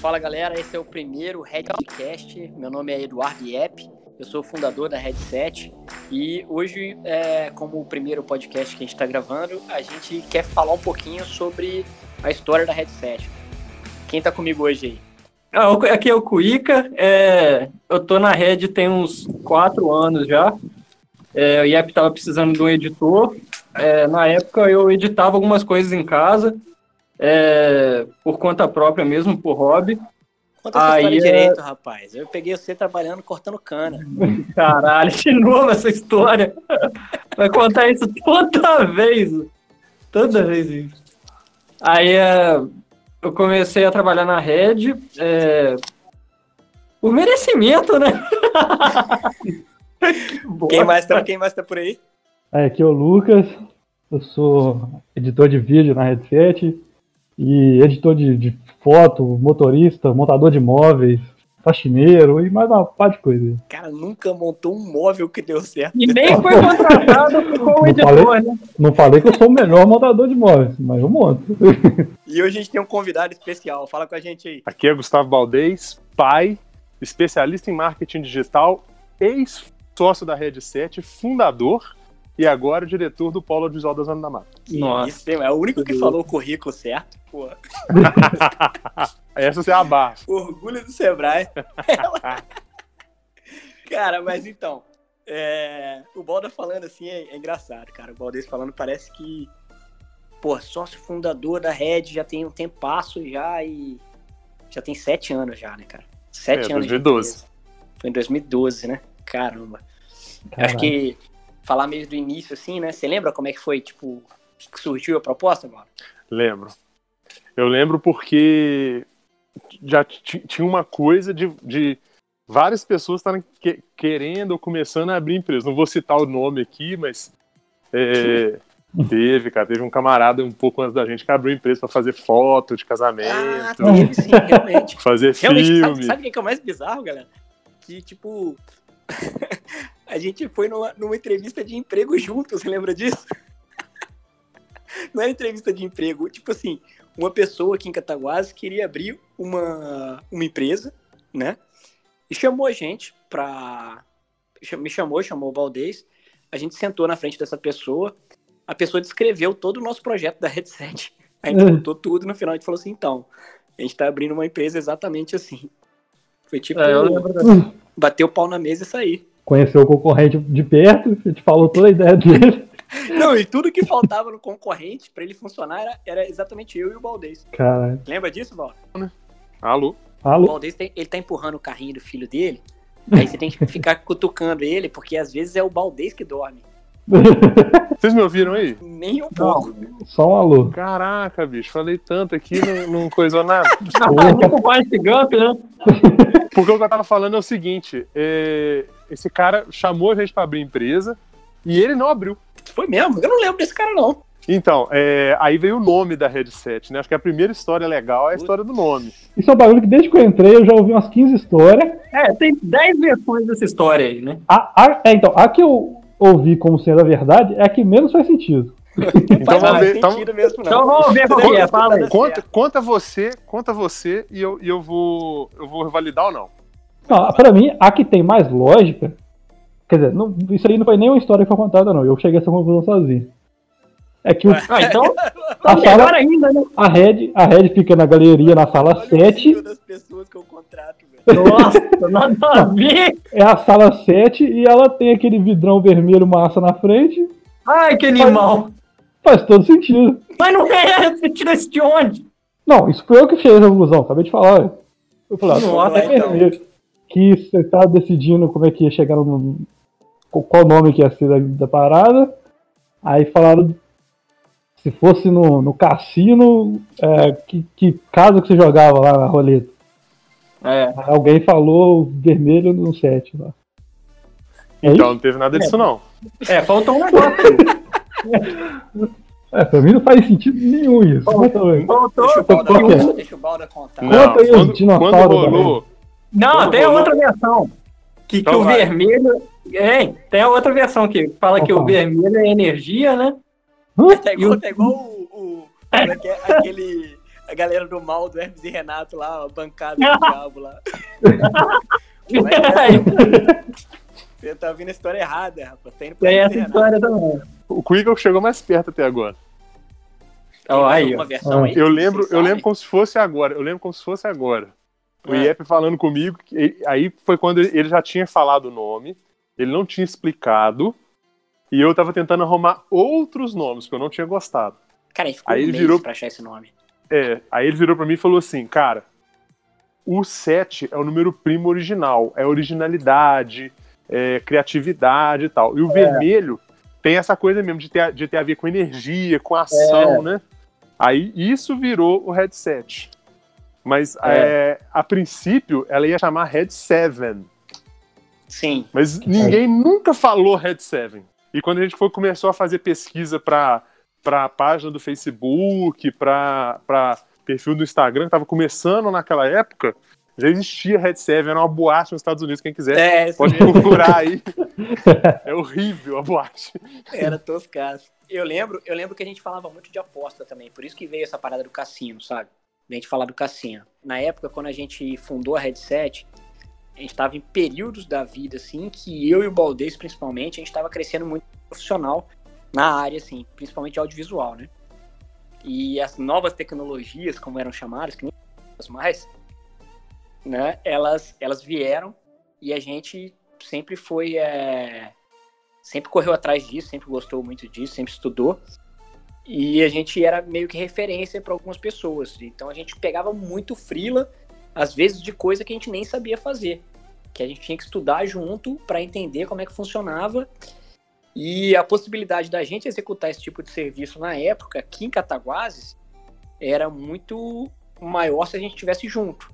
Fala galera, esse é o primeiro Redcast. Meu nome é Eduardo Iep, eu sou fundador da Headset e hoje, é, como o primeiro podcast que a gente está gravando, a gente quer falar um pouquinho sobre a história da Headset. Quem está comigo hoje aí? Ah, aqui é o Cuica, é, eu tô na Red tem uns quatro anos já. É, o IEP estava precisando de um editor. É, na época eu editava algumas coisas em casa, é, por conta própria mesmo, por hobby. Conta essa Aí, história é- direito, rapaz. Eu peguei você trabalhando cortando cana. Caralho, de novo essa história. Vai contar isso toda vez. Toda vez isso. Aí é, eu comecei a trabalhar na Red. É, por merecimento, né? quem, mais tá, quem mais tá por aí? É, aqui é o Lucas. Eu sou editor de vídeo na Headset e editor de, de foto, motorista, montador de móveis, faxineiro e mais uma par de coisa. Cara, nunca montou um móvel que deu certo. E nem foi contratado como editor, falei, né? Não falei que eu sou o melhor montador de móveis, mas eu monto. E hoje a gente tem um convidado especial. Fala com a gente aí. Aqui é Gustavo Baldez, pai, especialista em marketing digital, ex-sócio da Red 7, fundador e agora diretor do Polo Audiovisual da Zona da Mata. Nossa. Isso, é o único que falou o currículo certo. Pô. Essa é a barra. Orgulho do Sebrae. cara, mas então, é... o Balda falando assim é, é, engraçado, cara. O Baldez falando parece que, pô, sócio fundador da Red já tem um tempo passo já e já tem sete anos já, né, cara? Sete é, anos. 2012. Foi em 2012, né? Caramba. Acho que falar mesmo do início, assim, né? Você lembra como é que foi, tipo, que surgiu a proposta, mano? Lembro. Eu lembro porque já tinha uma coisa de, de várias pessoas estarem que, querendo ou começando a abrir empresa. Não vou citar o nome aqui, mas é, teve, cara. Teve um camarada um pouco antes da gente que abriu empresa para fazer foto de casamento. Ah, teve sim, realmente. Fazer realmente, filme. Sabe, sabe o que é o mais bizarro, galera? Que, tipo, a gente foi numa, numa entrevista de emprego junto, você lembra disso? Não era entrevista de emprego, tipo assim, uma pessoa aqui em Cataguases queria abrir uma, uma empresa, né? E chamou a gente pra. Me chamou, chamou o Valdez. A gente sentou na frente dessa pessoa. A pessoa descreveu todo o nosso projeto da Headset. A gente contou tudo no final a gente falou assim: então, a gente tá abrindo uma empresa exatamente assim. Foi tipo. É, bater o pau na mesa e sair. Conheceu o concorrente de perto, a gente falou toda a ideia dele. Não, e tudo que faltava no concorrente para ele funcionar era, era, exatamente eu e o Baldez. Caralho. Lembra disso, Val? Alô? Alô? O Baldez tem, ele tá empurrando o carrinho do filho dele. Aí você tem que ficar cutucando ele, porque às vezes é o Baldez que dorme. Vocês me ouviram aí? Nem um pouco. Não, só um alô. Caraca, bicho, falei tanto aqui, não, não coisou nada. Gump, né? Porque o que eu tava falando é o seguinte: é, esse cara chamou a gente pra abrir empresa e ele não abriu. Foi mesmo? Eu não lembro desse cara, não. Então, é, aí veio o nome da headset, né? Acho que a primeira história legal é a história do nome. Isso é um bagulho que desde que eu entrei eu já ouvi umas 15 histórias. É, tem 10 versões dessa história aí, né? A, a, é, então, a que eu ouvi como sendo a verdade é a que menos faz sentido. então vamos ver. Então, mesmo, então vamos ver qual é. Fala aí. Conta, conta você, conta você e eu, e eu vou eu vou validar ou não. Não, pra mim, a que tem mais lógica. Quer dizer, não, isso aí não foi nem uma história que foi contada, não. Eu cheguei a essa conclusão sozinho. É que o. Ah, então. a sala, ainda, né? A Red, a Red fica na galeria na sala Olha 7. das pessoas que eu contrato, Nossa, nada a ver. É a sala 7 e ela tem aquele vidrão vermelho massa na frente. Ai, que animal. Faz, faz todo sentido. Mas não é, você tira isso de onde? Não, isso foi eu que fiz a conclusão, acabei de falar. Eu falei, ah, Nossa, é vermelho que você tá decidindo como é que ia chegar no. qual nome que ia ser da, da parada. Aí falaram se fosse no, no cassino, é, que, que casa que você jogava lá na roleta. É. Alguém falou vermelho no 7 lá. É então não teve nada disso, é. não. É, faltou um negócio. é, pra mim não faz sentido nenhum isso. Faltou, faltou. Deixa o Balda, deixa o Balda contar. Conta aí os dinossauros. Quando rolou, não, tem rolou... outra versão. Que, então que o vermelho. É, tem a outra versão que fala Opa. que o vermelho é energia, né? É igual, é igual o. o é, é aquele, a galera do mal, do Hermes e Renato lá, a bancada do diabo lá. Mas, é, você tá ouvindo a história errada, rapaz. Tá indo pra Tem essa Renato. história também. O Quickle chegou mais perto até agora. Mais aí, ó. versão aí? Eu lembro, eu lembro como se fosse agora. Eu lembro como se fosse agora. O Ah. IEP falando comigo, aí foi quando ele já tinha falado o nome, ele não tinha explicado, e eu tava tentando arrumar outros nomes, que eu não tinha gostado. Cara, gente ficou Aí um ele virou- pra achar esse nome. É, aí ele virou pra mim e falou assim, cara, o 7 é o número primo original, é originalidade, é criatividade e tal. E o vermelho tem essa coisa mesmo de ter, de ter a ver com energia, com ação, né? Aí isso virou o headset. Mas é, a princípio ela ia chamar Head 7. Sim. Mas ninguém nunca falou Red 7. E quando a gente foi, começou a fazer pesquisa para a página do Facebook, para perfil do Instagram, que estava começando naquela época, já existia Red 7, era uma boate nos Estados Unidos, quem quiser É, pode mesmo. procurar aí. É horrível a boate. Era toscaço. Eu lembro, eu lembro que a gente falava muito de aposta também, por isso que veio essa parada do cassino, sabe? A gente falar do cassino. Na época, quando a gente fundou a Headset, a gente estava em períodos da vida, assim, que eu e o Baldez, principalmente, a gente estava crescendo muito profissional na área, assim, principalmente audiovisual, né? E as novas tecnologias, como eram chamadas, que nem as mais, né? Elas, elas vieram e a gente sempre foi, é, sempre correu atrás disso, sempre gostou muito disso, sempre estudou. E a gente era meio que referência para algumas pessoas. Então a gente pegava muito frila, às vezes de coisa que a gente nem sabia fazer, que a gente tinha que estudar junto para entender como é que funcionava. E a possibilidade da gente executar esse tipo de serviço na época, aqui em Cataguases, era muito maior se a gente estivesse junto.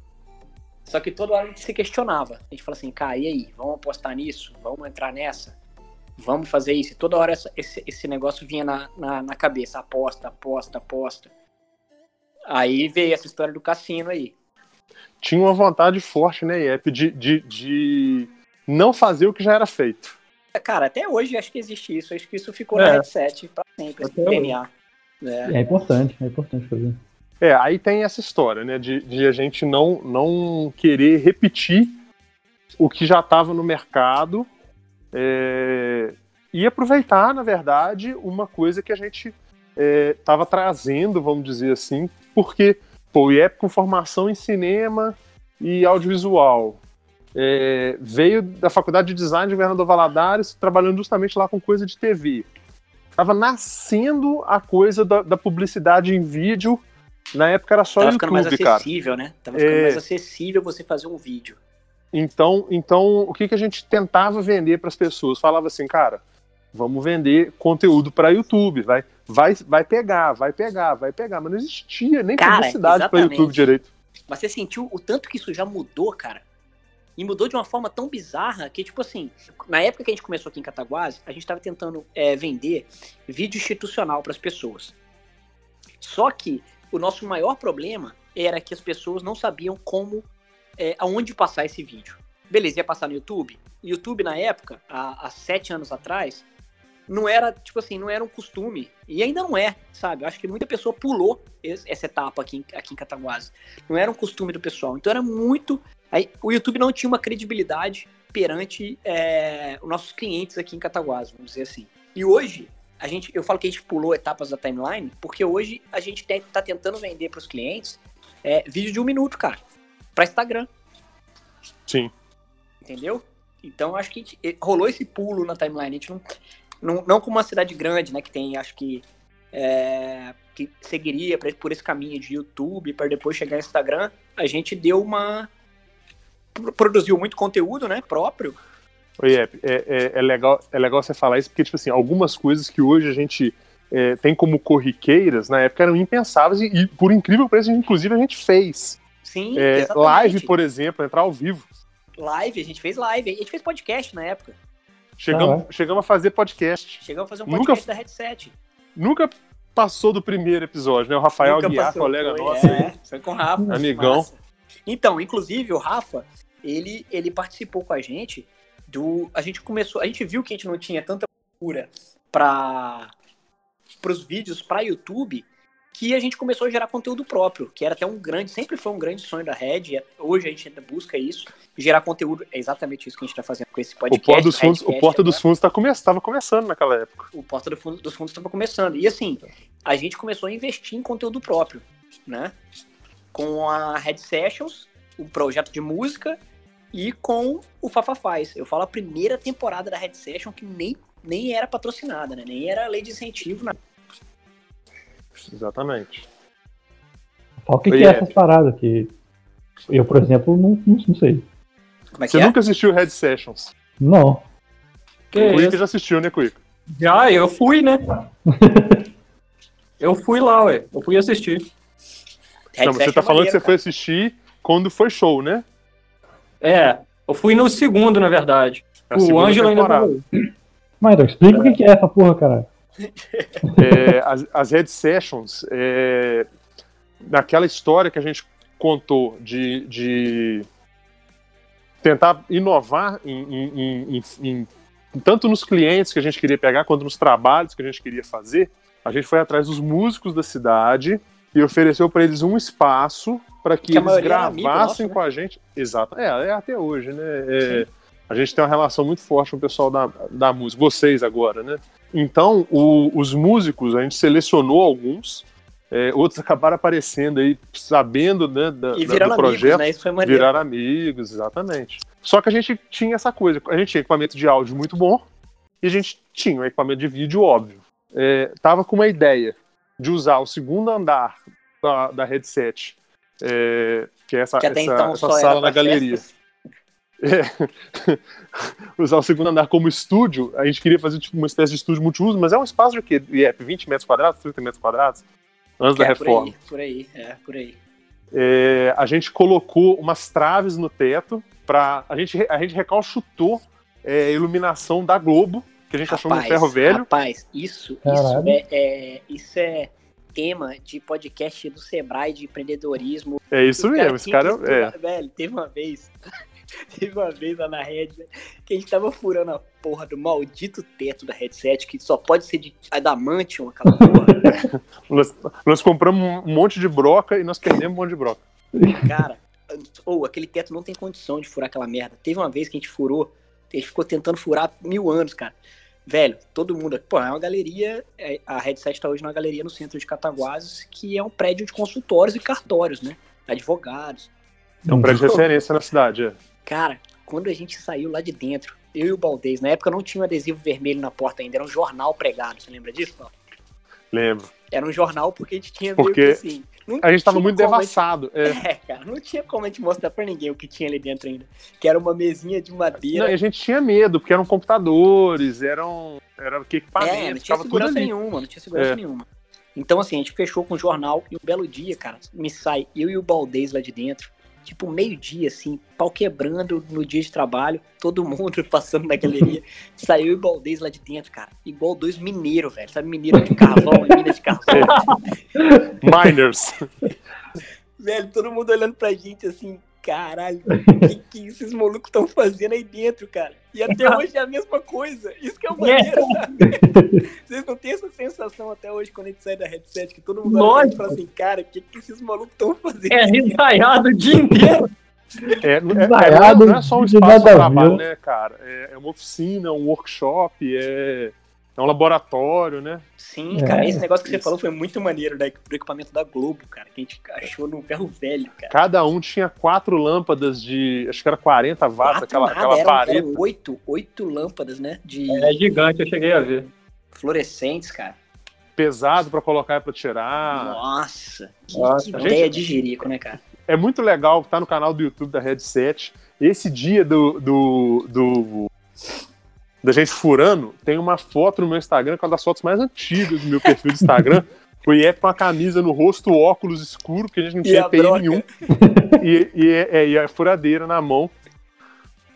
Só que toda hora a gente se questionava. A gente fala assim, cara, e aí? Vamos apostar nisso? Vamos entrar nessa? Vamos fazer isso? E toda hora essa- esse, esse negócio vinha na, na, na cabeça. Aposta, aposta, aposta. Aí veio essa história do cassino aí. Tinha uma vontade forte, né, Iep, de, de, de não fazer o que já era feito. Cara, até hoje acho que existe isso. Acho que isso ficou É. no headset pra sempre, esse Até. DNA. É. É importante, é importante fazer. É, aí tem essa história, né, de, de a gente não, não querer repetir o que já estava no mercado é, e aproveitar, na verdade, uma coisa que a gente estava trazendo, vamos dizer assim, porque pô, o IEP com formação em cinema e audiovisual é, veio da Faculdade de Design de Governador Valadares, trabalhando justamente lá com coisa de TV. Tava nascendo a coisa da, da publicidade em vídeo. Na época era só Tava ficando mais YouTube, cara. acessível, né? Tava ficando É. mais acessível você fazer um vídeo. Então, então o que, que a gente tentava vender para as pessoas? Falava assim, cara, vamos vender conteúdo para YouTube, vai, vai, vai pegar, vai pegar, vai pegar, mas não existia nem Cara, publicidade para. YouTube direito. Mas você sentiu o tanto que isso já mudou, cara? E mudou de uma forma tão bizarra que, tipo assim, na época que a gente começou aqui em Cataguases, a gente estava tentando é, vender vídeo institucional para as pessoas. Só que o nosso maior problema era que as pessoas não sabiam como, é, aonde passar esse vídeo. Beleza, ia passar no YouTube? YouTube, na época, há, há sete anos atrás, não era, tipo assim, não era um costume. E ainda não é, sabe? Eu acho que muita pessoa pulou esse- essa etapa aqui, aqui em Cataguases. Não era um costume do pessoal. Então era muito. Aí, o YouTube não tinha uma credibilidade perante é, os nossos clientes aqui em Cataguases, vamos dizer assim. E hoje, a gente, eu falo que a gente pulou etapas da timeline, porque hoje a gente tem, tá tentando vender para os clientes é, vídeo de um minuto, cara, para Instagram, Sim. entendeu? Então acho que a gente- eh, rolou esse pulo na timeline. A gente não, não, não como uma cidade grande, né, que tem, acho que é, que seguiria pra- por esse caminho de YouTube para depois chegar no Instagram, a gente deu uma pro- produziu muito conteúdo, né, próprio. Oi, é, é, é legal, é legal você falar isso, porque, tipo assim, algumas coisas que hoje a gente é, tem como corriqueiras, na época eram impensáveis e, e, por incrível que pareça, inclusive a gente fez. Sim, É, exatamente. live, por exemplo, entrar ao vivo. Live, a gente fez live, a gente fez podcast na época. Chegamos, Ah, chegamos a fazer podcast. Chegamos a fazer um Nunca- podcast da Headset. Nunca passou do primeiro episódio, né? O Rafael Nunca Aguiar, passou, colega foi, nosso. é, foi com o Rafa. Amigão. massa. Então, inclusive, o Rafa, ele, ele participou com a gente do. A gente começou. A gente viu que a gente não tinha tanta procura para os vídeos para YouTube que a gente começou a gerar conteúdo próprio, que era até um grande, sempre foi um grande sonho da Red, hoje a gente ainda busca isso, gerar conteúdo, é exatamente isso que a gente está fazendo com esse podcast. O Porta dos Fundos, o Porta dos. Fundos tá come, estava começando naquela época. O Porta do Fundo- dos Fundos estava começando. E assim, a gente começou a investir em conteúdo próprio, né? Com a Red Sessions, o projeto de música, e com o Fafafaz. Eu falo a primeira temporada da Red Session que nem, nem era patrocinada, né? Nem era lei de incentivo, nada. Exatamente. O que, que é Ed. essas paradas que eu, por exemplo, não, não, não sei. Como é que Você é? nunca assistiu Red Sessions? Não. Que o Quick já assistiu, né, Quick? Já, eu fui, né? eu fui lá, ué. Eu fui assistir. Não, você tá é falando que você maneiro, foi assistir quando foi show, né? É, eu fui no segundo, na verdade. A o Ângelo ainda aí. Mas então, explica o que, que é essa porra, caralho. É, as, as Red Sessions, é, naquela história que a gente contou de, de tentar inovar em, em- em- tanto nos clientes que a gente queria pegar, quanto nos trabalhos que a gente queria fazer, a gente foi atrás dos músicos da cidade e ofereceu para eles um espaço para que, Que eles amigo gravassem nosso, né? com a gente. Exato. É, é até hoje, né? É, a gente tem uma relação muito forte com o pessoal da, da música, vocês agora, né? Então, o- os músicos, a gente selecionou alguns, é, outros acabaram aparecendo aí, sabendo né, da, E da- do projeto, amigos, né? Isso foi maneiro. viraram amigos, exatamente. Só que a gente tinha essa coisa, a gente tinha equipamento de áudio muito bom e a gente tinha um equipamento de vídeo óbvio. É, tava com uma ideia de usar o segundo andar da, da headset, é, que é essa, Que essa- então essa sala na galeria. festas. usar o segundo andar como estúdio, a gente queria fazer tipo, uma espécie de estúdio multiuso, mas é um espaço de quê? IEP, 20 metros quadrados, 30 metros quadrados? Antes Que da é, por reforma. aí, por aí, é, por aí. É, a gente colocou umas traves no teto para a gente a gente recalchutou é, a iluminação da Globo que a gente achou no ferro velho Rapaz, isso, isso é, é- isso é tema de podcast do Sebrae de empreendedorismo. é isso Os mesmo esse cara que é estudar. Velho, teve uma vez, teve uma vez lá na Red, né, que a gente tava furando a porra do maldito teto da headset, que só pode ser de adamantium, aquela porra. nós, nós compramos um monte de broca e nós perdemos um monte de broca Cara, ou aquele teto não tem condição de furar aquela merda. Teve uma vez que a gente furou, a gente ficou tentando furar mil anos, cara. Velho, todo mundo. Pô, é uma galeria. é, A Headset tá hoje numa galeria no centro de Cataguases, que é um prédio de consultórios e cartórios, né? Advogados. é um prédio de referência na cidade é. Cara, quando a gente saiu lá de dentro, eu e o Baldez, na época não tinha um adesivo vermelho na porta ainda, era um jornal pregado. Você lembra disso? Paulo? lembro Era um jornal porque a gente tinha meio Porque que assim. não a gente tava muito devassado é. É, cara, não tinha como a gente mostrar pra ninguém o que tinha ali dentro ainda. Que era uma mesinha de madeira. Não, a gente tinha medo porque eram computadores eram era que é, não tinha segurança nenhuma, não tinha segurança É. nenhuma. Então, assim, a gente fechou com o jornal e um belo dia, cara, me sai eu e o Baldez lá de dentro. Tipo, meio-dia, assim, pau quebrando no dia de trabalho, todo mundo passando na galeria. Saiu o Baldez lá de dentro, cara. Igual dois mineiros, velho. Sabe, mineiro de carvão, mina de carvão. miners velho, todo mundo olhando pra gente assim, caralho, o que, que esses malucos estão fazendo aí dentro, cara? E até hoje é a mesma coisa. Isso que é o maneiro, sabe? Vocês não têm essa sensação até hoje quando a gente sai da headset, que todo mundo olha e fala assim, cara, o que, que esses malucos estão fazendo? É ensaiado o dia inteiro. É, é- é- não é só um espaço de trabalho, né, cara? É, é uma oficina, um workshop, é, é um laboratório, né? Sim, É, cara, esse negócio que você isso. falou foi muito maneiro né, do equipamento da Globo, cara, que a gente achou no ferro velho, cara. Cada um tinha quatro lâmpadas de. Acho que era 40 watts, Quatro aquela, nada, aquela parede. eram oito, oito lâmpadas, né, de É gigante, eu cheguei a ver. fluorescentes, cara. Pesado pra colocar e pra tirar. Nossa, que, Nossa, que gente- ideia de jerico, né, cara? É muito legal, tá no canal do YouTube da Headset. Esse dia do. do, do da gente furando, tem uma foto no meu Instagram, que é uma das fotos mais antigas do meu perfil do Instagram. O IEP com a camisa no rosto, óculos escuro, porque a gente não tinha EPI nenhum. E, e, é, e a furadeira na mão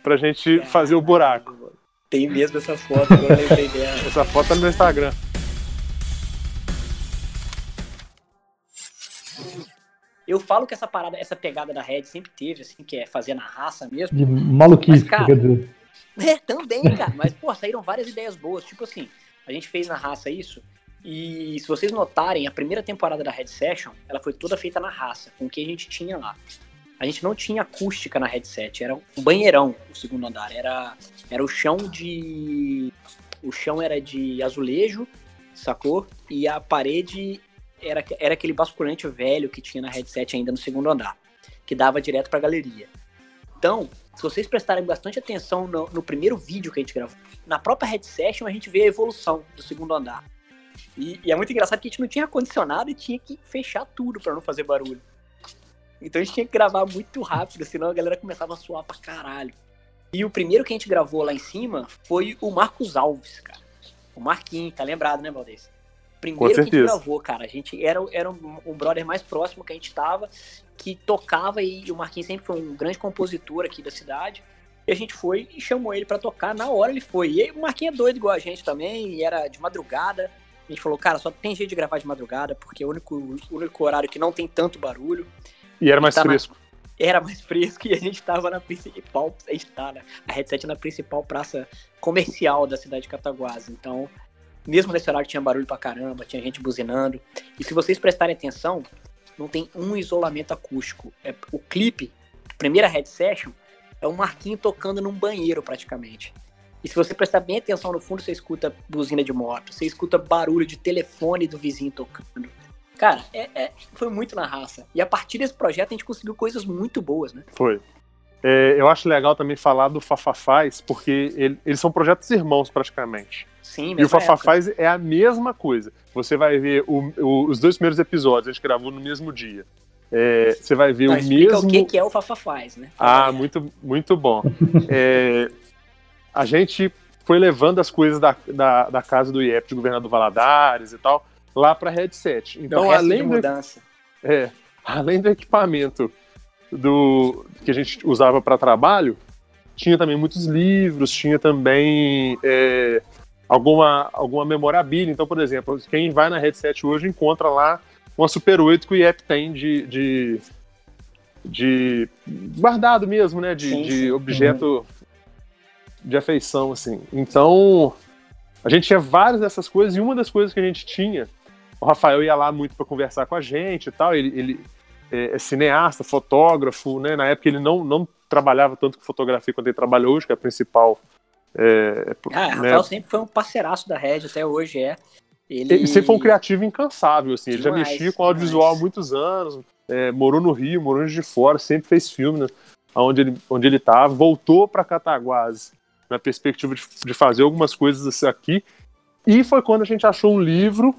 pra gente fazer o buraco. Tem mesmo essa foto, agora lembrei dela. Essa foto tá no meu Instagram. Eu falo que essa parada, essa pegada da Red sempre teve, assim, que é fazer na raça mesmo. De maluquice, Mas, cara, quer dizer. É, também, cara. Mas, pô, saíram várias ideias boas. Tipo assim, a gente fez na raça isso, E se vocês notarem, a primeira temporada da Red Session, ela foi toda feita na raça, com o que a gente tinha lá. A gente não tinha acústica na headset, era um banheirão o segundo andar, era, era o chão de o chão era de azulejo, sacou? E a parede era, era aquele basculante velho que tinha na headset ainda no segundo andar, que dava direto pra galeria. Então, se vocês prestarem bastante atenção no, no primeiro vídeo que a gente gravou, na própria headset a gente vê a evolução do segundo andar. E, e, é muito engraçado que a gente não tinha ar-condicionado e tinha que fechar tudo para não fazer barulho. Então a gente tinha que gravar muito rápido, senão a galera começava a suar pra caralho. E o primeiro que a gente gravou lá em cima foi o Marcos Alves, cara. O Marquinhos, tá lembrado, né, Valdez? Primeiro que a gente gravou, cara. A gente era, era um, um brother mais próximo que a gente tava, que tocava e o Marquinhos sempre foi um grande compositor aqui da cidade. E a gente foi e chamou ele para tocar. Na hora ele foi. E aí, o Marquinhos é doido igual a gente também, e era de madrugada. A gente falou, cara, só tem jeito de gravar de madrugada, porque é o único, o único horário que não tem tanto barulho. E era mais tá fresco. Na, era mais fresco e a gente tava na principal. A gente tá, né? A headset na principal praça comercial da cidade de Cataguases. Então, mesmo nesse horário tinha barulho pra caramba, tinha gente buzinando. E se vocês prestarem atenção, não tem um isolamento acústico. É, o clipe, primeira head session, é um Marquinho tocando num banheiro praticamente. E se você prestar bem atenção no fundo, você escuta buzina de moto, você escuta barulho de telefone do vizinho tocando. Cara, é, é, foi muito na raça. E a partir desse projeto a gente conseguiu coisas muito boas, né? Foi. É, eu acho legal também falar do Fafafaz, porque ele, eles são projetos irmãos praticamente. Sim, E o Fafafaz é a mesma coisa. Você vai ver o, o, os dois primeiros episódios, a gente gravou no mesmo dia. É, você vai ver Não, o mesmo. o que, que é o Fafafaz, né? Ah, muito, muito bom. é, a gente foi levando as coisas da, da, da casa do IEP de governador Valadares e tal lá para headset. Então, além do, é, além do equipamento do que a gente usava para trabalho, tinha também muitos livros, tinha também é, alguma, alguma memorabilia. Então, por exemplo, quem vai na headset hoje encontra lá uma Super 8 que o IEP tem de, de, de guardado mesmo, né? De, sim, de sim. objeto de afeição, assim. Então, a gente tinha várias dessas coisas e uma das coisas que a gente tinha o Rafael ia lá muito para conversar com a gente e tal. Ele, ele é, é, cineasta, fotógrafo, né? Na época ele não, não trabalhava tanto com fotografia quanto ele trabalha hoje, que é a principal. É, ah, né? Rafael sempre foi um parceiraço da Red, até hoje é. Ele... ele sempre foi um criativo incansável, assim. Demais, ele já mexia com audiovisual há muitos anos, é, morou no Rio, morou de fora, sempre fez filme, né? Onde ele, onde ele estava, voltou para Cataguases na perspectiva de, de fazer algumas coisas aqui. E foi quando a gente achou um livro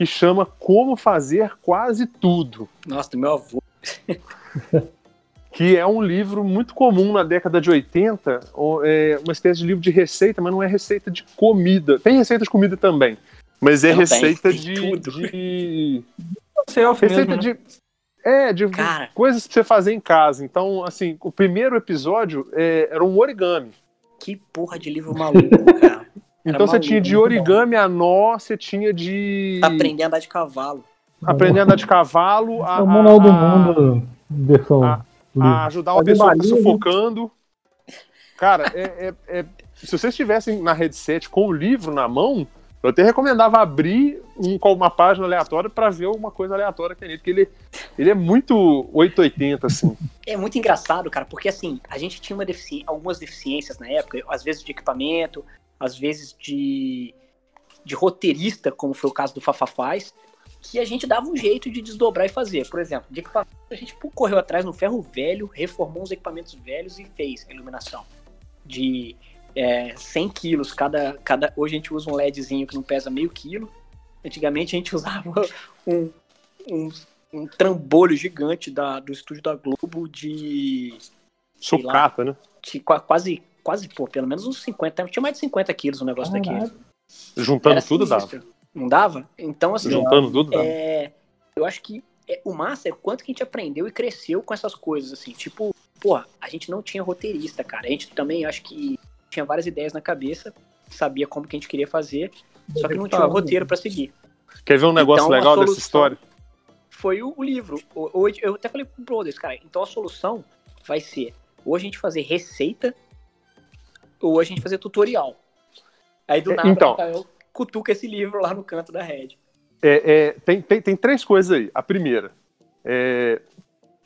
que chama Como Fazer Quase Tudo. Nossa, do meu avô. que é um livro muito comum na década de 80, é uma espécie de livro de receita, mas não é receita de comida. Tem receita de comida também, mas é receita tem, tem de, tudo. de... receita mesmo, né? de é, de Cara. coisas pra você fazer em casa. Então, assim, o primeiro episódio é, era um origami. Que porra de livro maluco, cara. Então você tinha de origami a nó, você tinha de. Aprender a andar de cavalo. Aprender a andar de cavalo. A, é o manual do mundo, versão. A, a ajudar uma pessoa né? sufocando. Cara, é, é, é, se vocês estivessem na headset com o livro na mão, eu até recomendava abrir um, uma página aleatória para ver alguma coisa aleatória que é nele, porque ele, ele é muito 880, assim. É muito engraçado, cara, porque assim, a gente tinha defici algumas deficiências na época, às vezes de equipamento, às vezes de, de roteirista, como foi o caso do Fafafaz, que a gente dava um jeito de desdobrar e fazer. Por exemplo, de equipamento, a gente correu atrás no ferro velho, reformou os equipamentos velhos e fez a iluminação. De é, 100 quilos cada, cada. Hoje a gente usa um LEDzinho que não pesa meio quilo. Antigamente a gente usava um, um, um trambolho gigante da, do estúdio da Globo de. Sucata, lá, né? De quase quase, pô, pelo menos uns 50, tinha mais de 50 quilos o negócio Caralho. daqui. Juntando tudo sinistro. dava. Não dava? Então, assim. Juntando tudo dava. É, eu acho que é, o massa é quanto que a gente aprendeu e cresceu com essas coisas, assim. Tipo, porra, a gente não tinha roteirista, cara. A gente também, acho que tinha várias ideias na cabeça, sabia como que a gente queria fazer, só que não tinha um roteiro para seguir. Quer ver um negócio então, legal dessa história? Foi o, o livro. eu até falei pro Brothers, cara, então a solução vai ser ou a gente fazer receita ou a gente fazer tutorial. Aí do é, nada então, Rafael cutuca esse livro lá no canto da rede. É, é, tem, tem, tem três coisas aí. A primeira, é,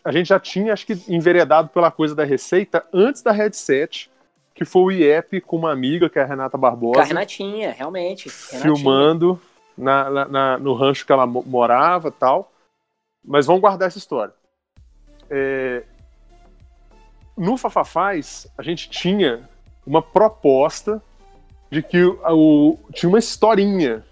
a gente já tinha, acho que, enveredado pela coisa da receita antes da headset, que foi o IEP com uma amiga, que é a Renata Barbosa. Com a Renatinha, realmente. Renatinha. Filmando na, na, na, no rancho que ela morava tal. Mas vamos guardar essa história. É, no Fafafaz, a gente tinha uma proposta de que o, o, tinha uma historinha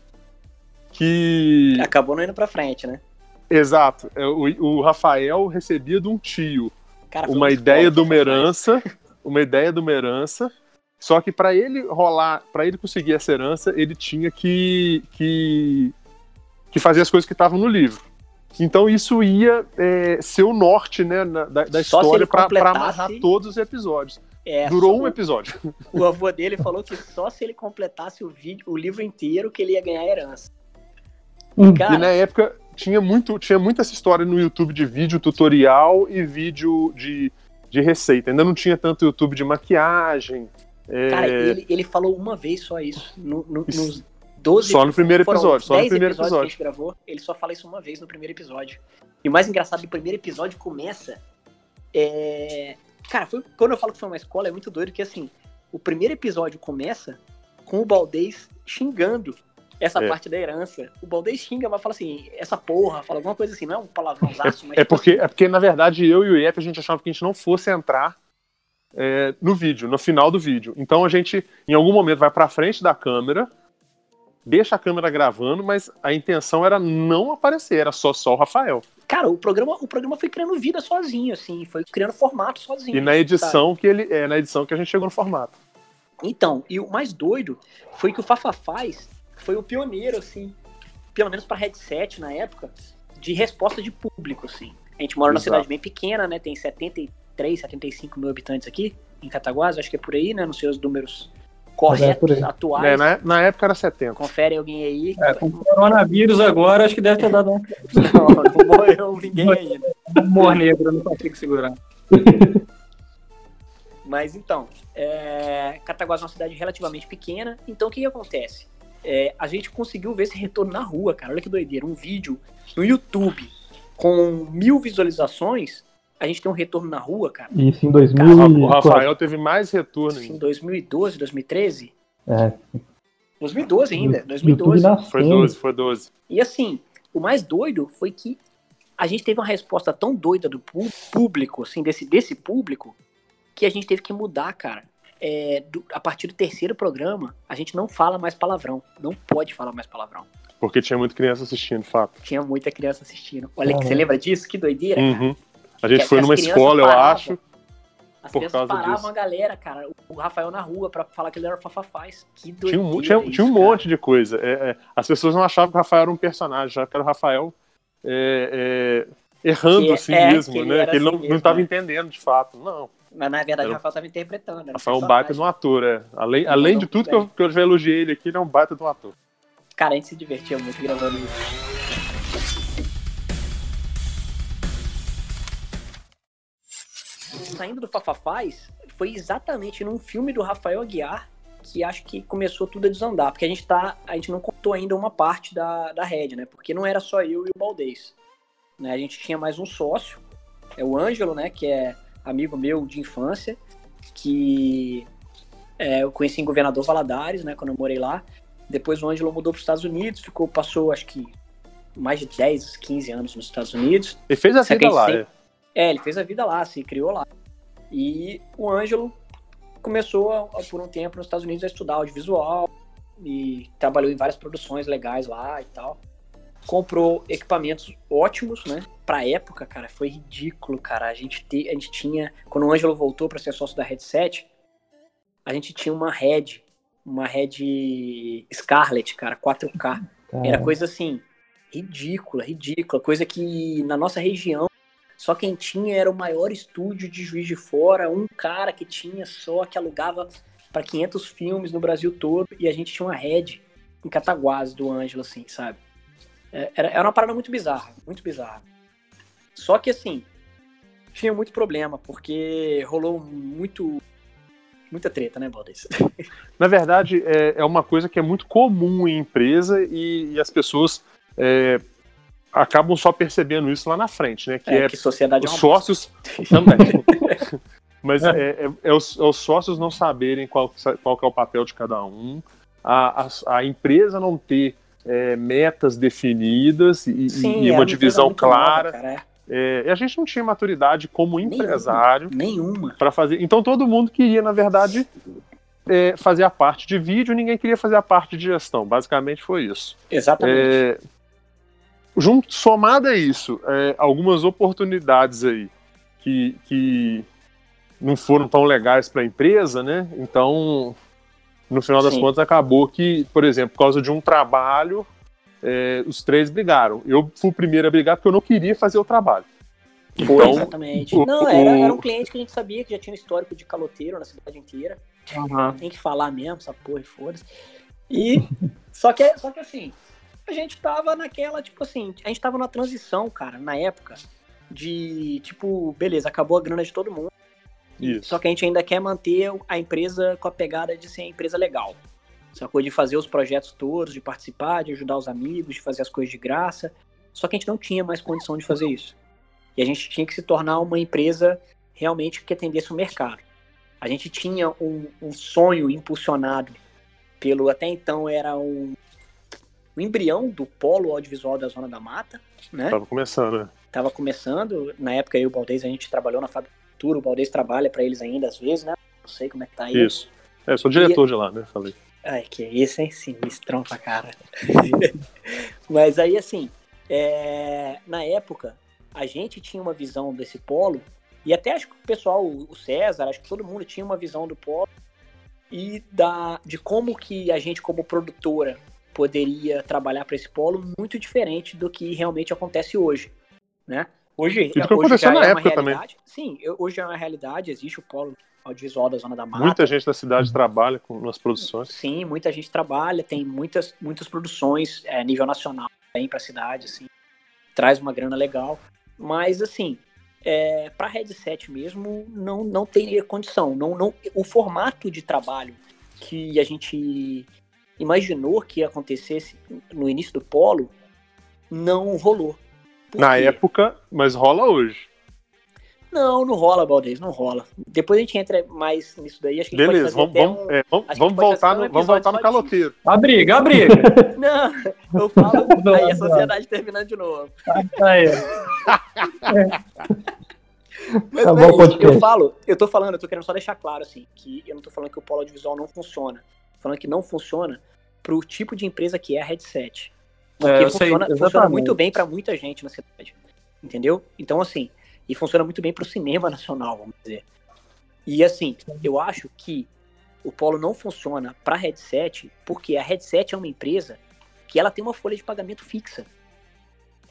que. Acabou não indo pra frente, né? Exato. É, o, o Rafael recebia de um tio Cara, uma ideia de uma herança, uma ideia de uma herança. Só que para ele rolar, para ele conseguir essa herança, ele tinha que, que, que fazer as coisas que estavam no livro. Então isso ia é, ser o norte né, na, da, da história para amarrar todos os episódios. É, Durou um episódio. O avô dele falou que só se ele completasse o, vídeo, o livro inteiro que ele ia ganhar herança. Hum. Cara, e na época tinha muito, tinha muita essa história no YouTube de vídeo tutorial e vídeo de, de receita. Ainda não tinha tanto YouTube de maquiagem. É... Cara, ele, ele falou uma vez só isso. No, no, nos 12 Só no primeiro episódio, só no primeiro episódio. Que a gente gravou, ele só fala isso uma vez no primeiro episódio. E o mais engraçado, o primeiro episódio começa. É... Cara, foi, quando eu falo que foi uma escola, é muito doido que assim, o primeiro episódio começa com o Baldez xingando essa é. parte da herança. O Baldez xinga, mas fala assim, essa porra, fala alguma coisa assim, não é um palavrãozaço, é, mas. É porque, assim, é porque, na verdade, eu e o Iep, a gente achava que a gente não fosse entrar é, no vídeo, no final do vídeo. Então a gente, em algum momento, vai pra frente da câmera deixa a câmera gravando, mas a intenção era não aparecer, era só só o Rafael. Cara, o programa, o programa foi criando vida sozinho, assim, foi criando formato sozinho. E na edição sabe? que ele é na edição que a gente chegou no formato. Então, e o mais doido foi que o Fafafaz foi o pioneiro, assim, pelo menos para headset na época, de resposta de público, assim. A gente mora Exato. numa cidade bem pequena, né? Tem 73, 75 mil habitantes aqui em Cataguás, acho que é por aí, né? Não sei os números corretos, é atuais. É, na, na, época era 70. Confere alguém aí. É, com o coronavírus agora, acho que deve ter dado um. não, não morreu ninguém ainda. Humor negro, não consigo segurar. Mas então, é... Cataguás é uma cidade relativamente pequena, então o que, que acontece? É, a gente conseguiu ver esse retorno na rua, cara. Olha que doideira. Um vídeo no YouTube com mil visualizações a gente tem um retorno na rua, cara. Isso em 2000. o Rafael teve mais retorno. Em 2012, 2013? É. 2012 ainda, 2012. Foi 12, foi 12. E assim, o mais doido foi que a gente teve uma resposta tão doida do público, assim, desse, desse público, que a gente teve que mudar, cara. É, do, a partir do terceiro programa, a gente não fala mais palavrão. Não pode falar mais palavrão. Porque tinha muita criança assistindo, fato. Tinha muita criança assistindo. Olha, que você lembra disso? Que doideira, uhum. cara. A gente que, foi que numa escola, eu acho. As por crianças paravam disso. a galera, cara. O Rafael na rua pra falar que ele era Fafafaz. Que doideira Tinha um, tinha, isso, tinha um monte de coisa. É, é, as pessoas não achavam que o Rafael era um personagem, achavam que era o Rafael é, é errando que, a si é, mesmo, né? Que ele não, assim não tava entendendo de fato. Não. Mas na verdade o Rafael estava interpretando. Rafael é um baita de um ator, é. Além, além de tudo que eu, que eu já elogiei ele aqui, ele é um baita de um ator. Cara, a gente se divertia muito gravando isso. Saindo do Fafafaz foi exatamente num filme do Rafael Aguiar que acho que começou tudo a desandar, porque a gente tá, a gente não contou ainda uma parte da, da rede, né? Porque não era só eu e o Baldez. Né? A gente tinha mais um sócio, é o Ângelo, né, que é amigo meu de infância, que é, eu conheci em Governador Valadares, né, quando eu morei lá. Depois o Ângelo mudou para os Estados Unidos, ficou, passou acho que mais de 10, 15 anos nos Estados Unidos. Ele fez a vida lá, sempre... é. Ele fez a vida lá, se criou lá. E o Ângelo começou a, por um tempo nos Estados Unidos a estudar audiovisual e trabalhou em várias produções legais lá e tal. Comprou equipamentos ótimos, né? Pra época, cara, foi ridículo, cara. A gente, te, a gente tinha. Quando o Ângelo voltou para ser sócio da Headset, a gente tinha uma Red, uma Red Scarlett, cara, 4K. Era coisa assim, ridícula, ridícula. Coisa que na nossa região só quem tinha era o maior estúdio de Juiz de Fora, um cara que tinha só, que alugava para 500 filmes no Brasil todo, e a gente tinha uma rede em Cataguás do Ângelo, assim, sabe? É, era, era uma parada muito bizarra, muito bizarra. Só que, assim, tinha muito problema, porque rolou muito Muita treta, né, Baldes? Na verdade, é, é uma coisa que é muito comum em empresa e, e as pessoas é, acabam só percebendo isso lá na frente, né? Que é, é que sociedade os é uma sócios também. Mas é, é, é os, é os sócios não saberem qual, qual é o papel de cada um, a, a, a empresa não ter metas definidas e, Sim, e é uma divisão clara. nova, é. A gente não tinha maturidade como empresário Nenhuma. para fazer. Então todo mundo queria, na verdade, é, fazer a parte de vídeo, ninguém queria fazer a parte de gestão. Basicamente foi isso. Exatamente. É, junto, somado a isso, é, algumas oportunidades aí que, que não foram tão legais para a empresa, né? Então, no final das Sim. contas, acabou que, por exemplo, por causa de um trabalho, é, os três brigaram. Eu fui o primeiro a brigar porque eu não queria fazer o trabalho. Foi, Então, exatamente. o- Não, era, era um cliente que a gente sabia que já tinha um histórico de caloteiro na cidade inteira. Aham. Tem que falar mesmo, essa porra e foda-se. E. só, que, só que assim, a gente tava naquela, tipo assim, a gente tava na transição, cara, na época, de tipo, beleza, acabou a grana de todo mundo. Isso. Só que a gente ainda quer manter a empresa com a pegada de ser a empresa legal. Sacou? De fazer os projetos todos, de participar, de ajudar os amigos, de fazer as coisas de graça. Só que a gente não tinha mais condição de fazer isso. E a gente tinha que se tornar uma empresa realmente que atendesse o mercado. A gente tinha um, um sonho impulsionado pelo, até então era um, o embrião do polo audiovisual da Zona da Mata, né? Tava começando, né? Tava começando, na época eu e o Baldez, a gente trabalhou na Cultura, o Baldez trabalha para eles ainda às vezes, né? Não sei como é que tá aí. Isso. É, sou diretor de lá, né? Falei. Ai, que isso, hein? Sinistrão pra cara. Mas aí, assim, é, na época, a gente tinha uma visão desse polo, e até acho que o pessoal, o César, acho que todo mundo tinha uma visão do polo, e da, de como que a gente, como produtora, poderia trabalhar para esse polo muito diferente do que realmente acontece hoje, né? Hoje, que hoje aconteceu já na é uma época também. realidade. Sim, eu- hoje é uma realidade, existe o polo audiovisual da Zona da Mata. Muita gente da cidade trabalha com, nas produções. Sim, muita gente trabalha, tem muitas, muitas produções é, a nível nacional vem para a cidade, assim, traz uma grana legal. Mas, assim, é, para headset mesmo, não, não tem condição. Não, não, o formato de trabalho que a gente imaginou que acontecesse no início do polo não rolou. Na época, mas rola hoje. Não, não rola, Baldez, não rola. Depois a gente entra mais nisso daí. Acho que a gente Beleza, pode vamos, vamos, um- é, vamos, vamos pode voltar, fazer no, um vamos voltar no caloteiro. A briga, a briga. Não, eu falo. Não, aí a não. sociedade terminando de novo. Aí. Mas Tá é bom, eu falo, eu tô falando, eu tô querendo só deixar claro, assim, que eu não tô falando que o polo audiovisual não funciona. Falando que não funciona pro tipo de empresa que é a headset. Porque É, eu sei, funciona, funciona muito bem pra muita gente na cidade. Entendeu? Então, assim, e funciona muito bem pro cinema nacional, vamos dizer. E assim, eu acho que o polo não funciona pra headset, porque a headset é uma empresa que ela tem uma folha de pagamento fixa.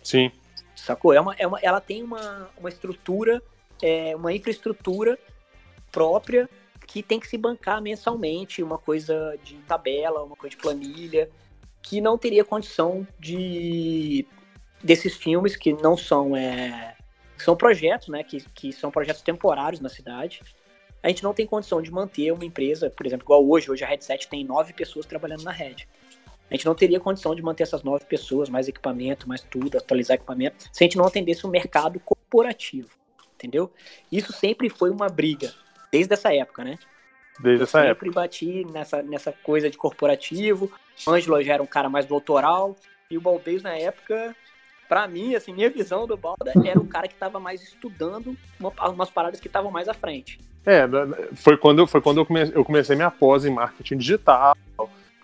Sim. Sacou? É uma, é uma, ela tem uma, uma estrutura, é, uma infraestrutura própria que tem que se bancar mensalmente, uma coisa de tabela, uma coisa de planilha, que não teria condição de desses filmes que não são é, são projetos, né, que, que são projetos temporários na cidade. A gente não tem condição de manter uma empresa, por exemplo, igual hoje, hoje a Headset tem nove pessoas trabalhando na rede. A gente não teria condição de manter essas nove pessoas, mais equipamento, mais tudo, atualizar equipamento, se a gente não atendesse o mercado corporativo, entendeu? Isso sempre foi uma briga, desde essa época, né? Desde Eu essa época. sempre bati nessa, nessa coisa de corporativo. O Ângelo já era um cara mais do autoral. E o Baldez, na época, pra mim, assim, minha visão do Balda era um cara que tava mais estudando uma- umas paradas que estavam mais à frente. É, foi quando, eu- foi quando eu, comecei, eu comecei minha pós em marketing digital.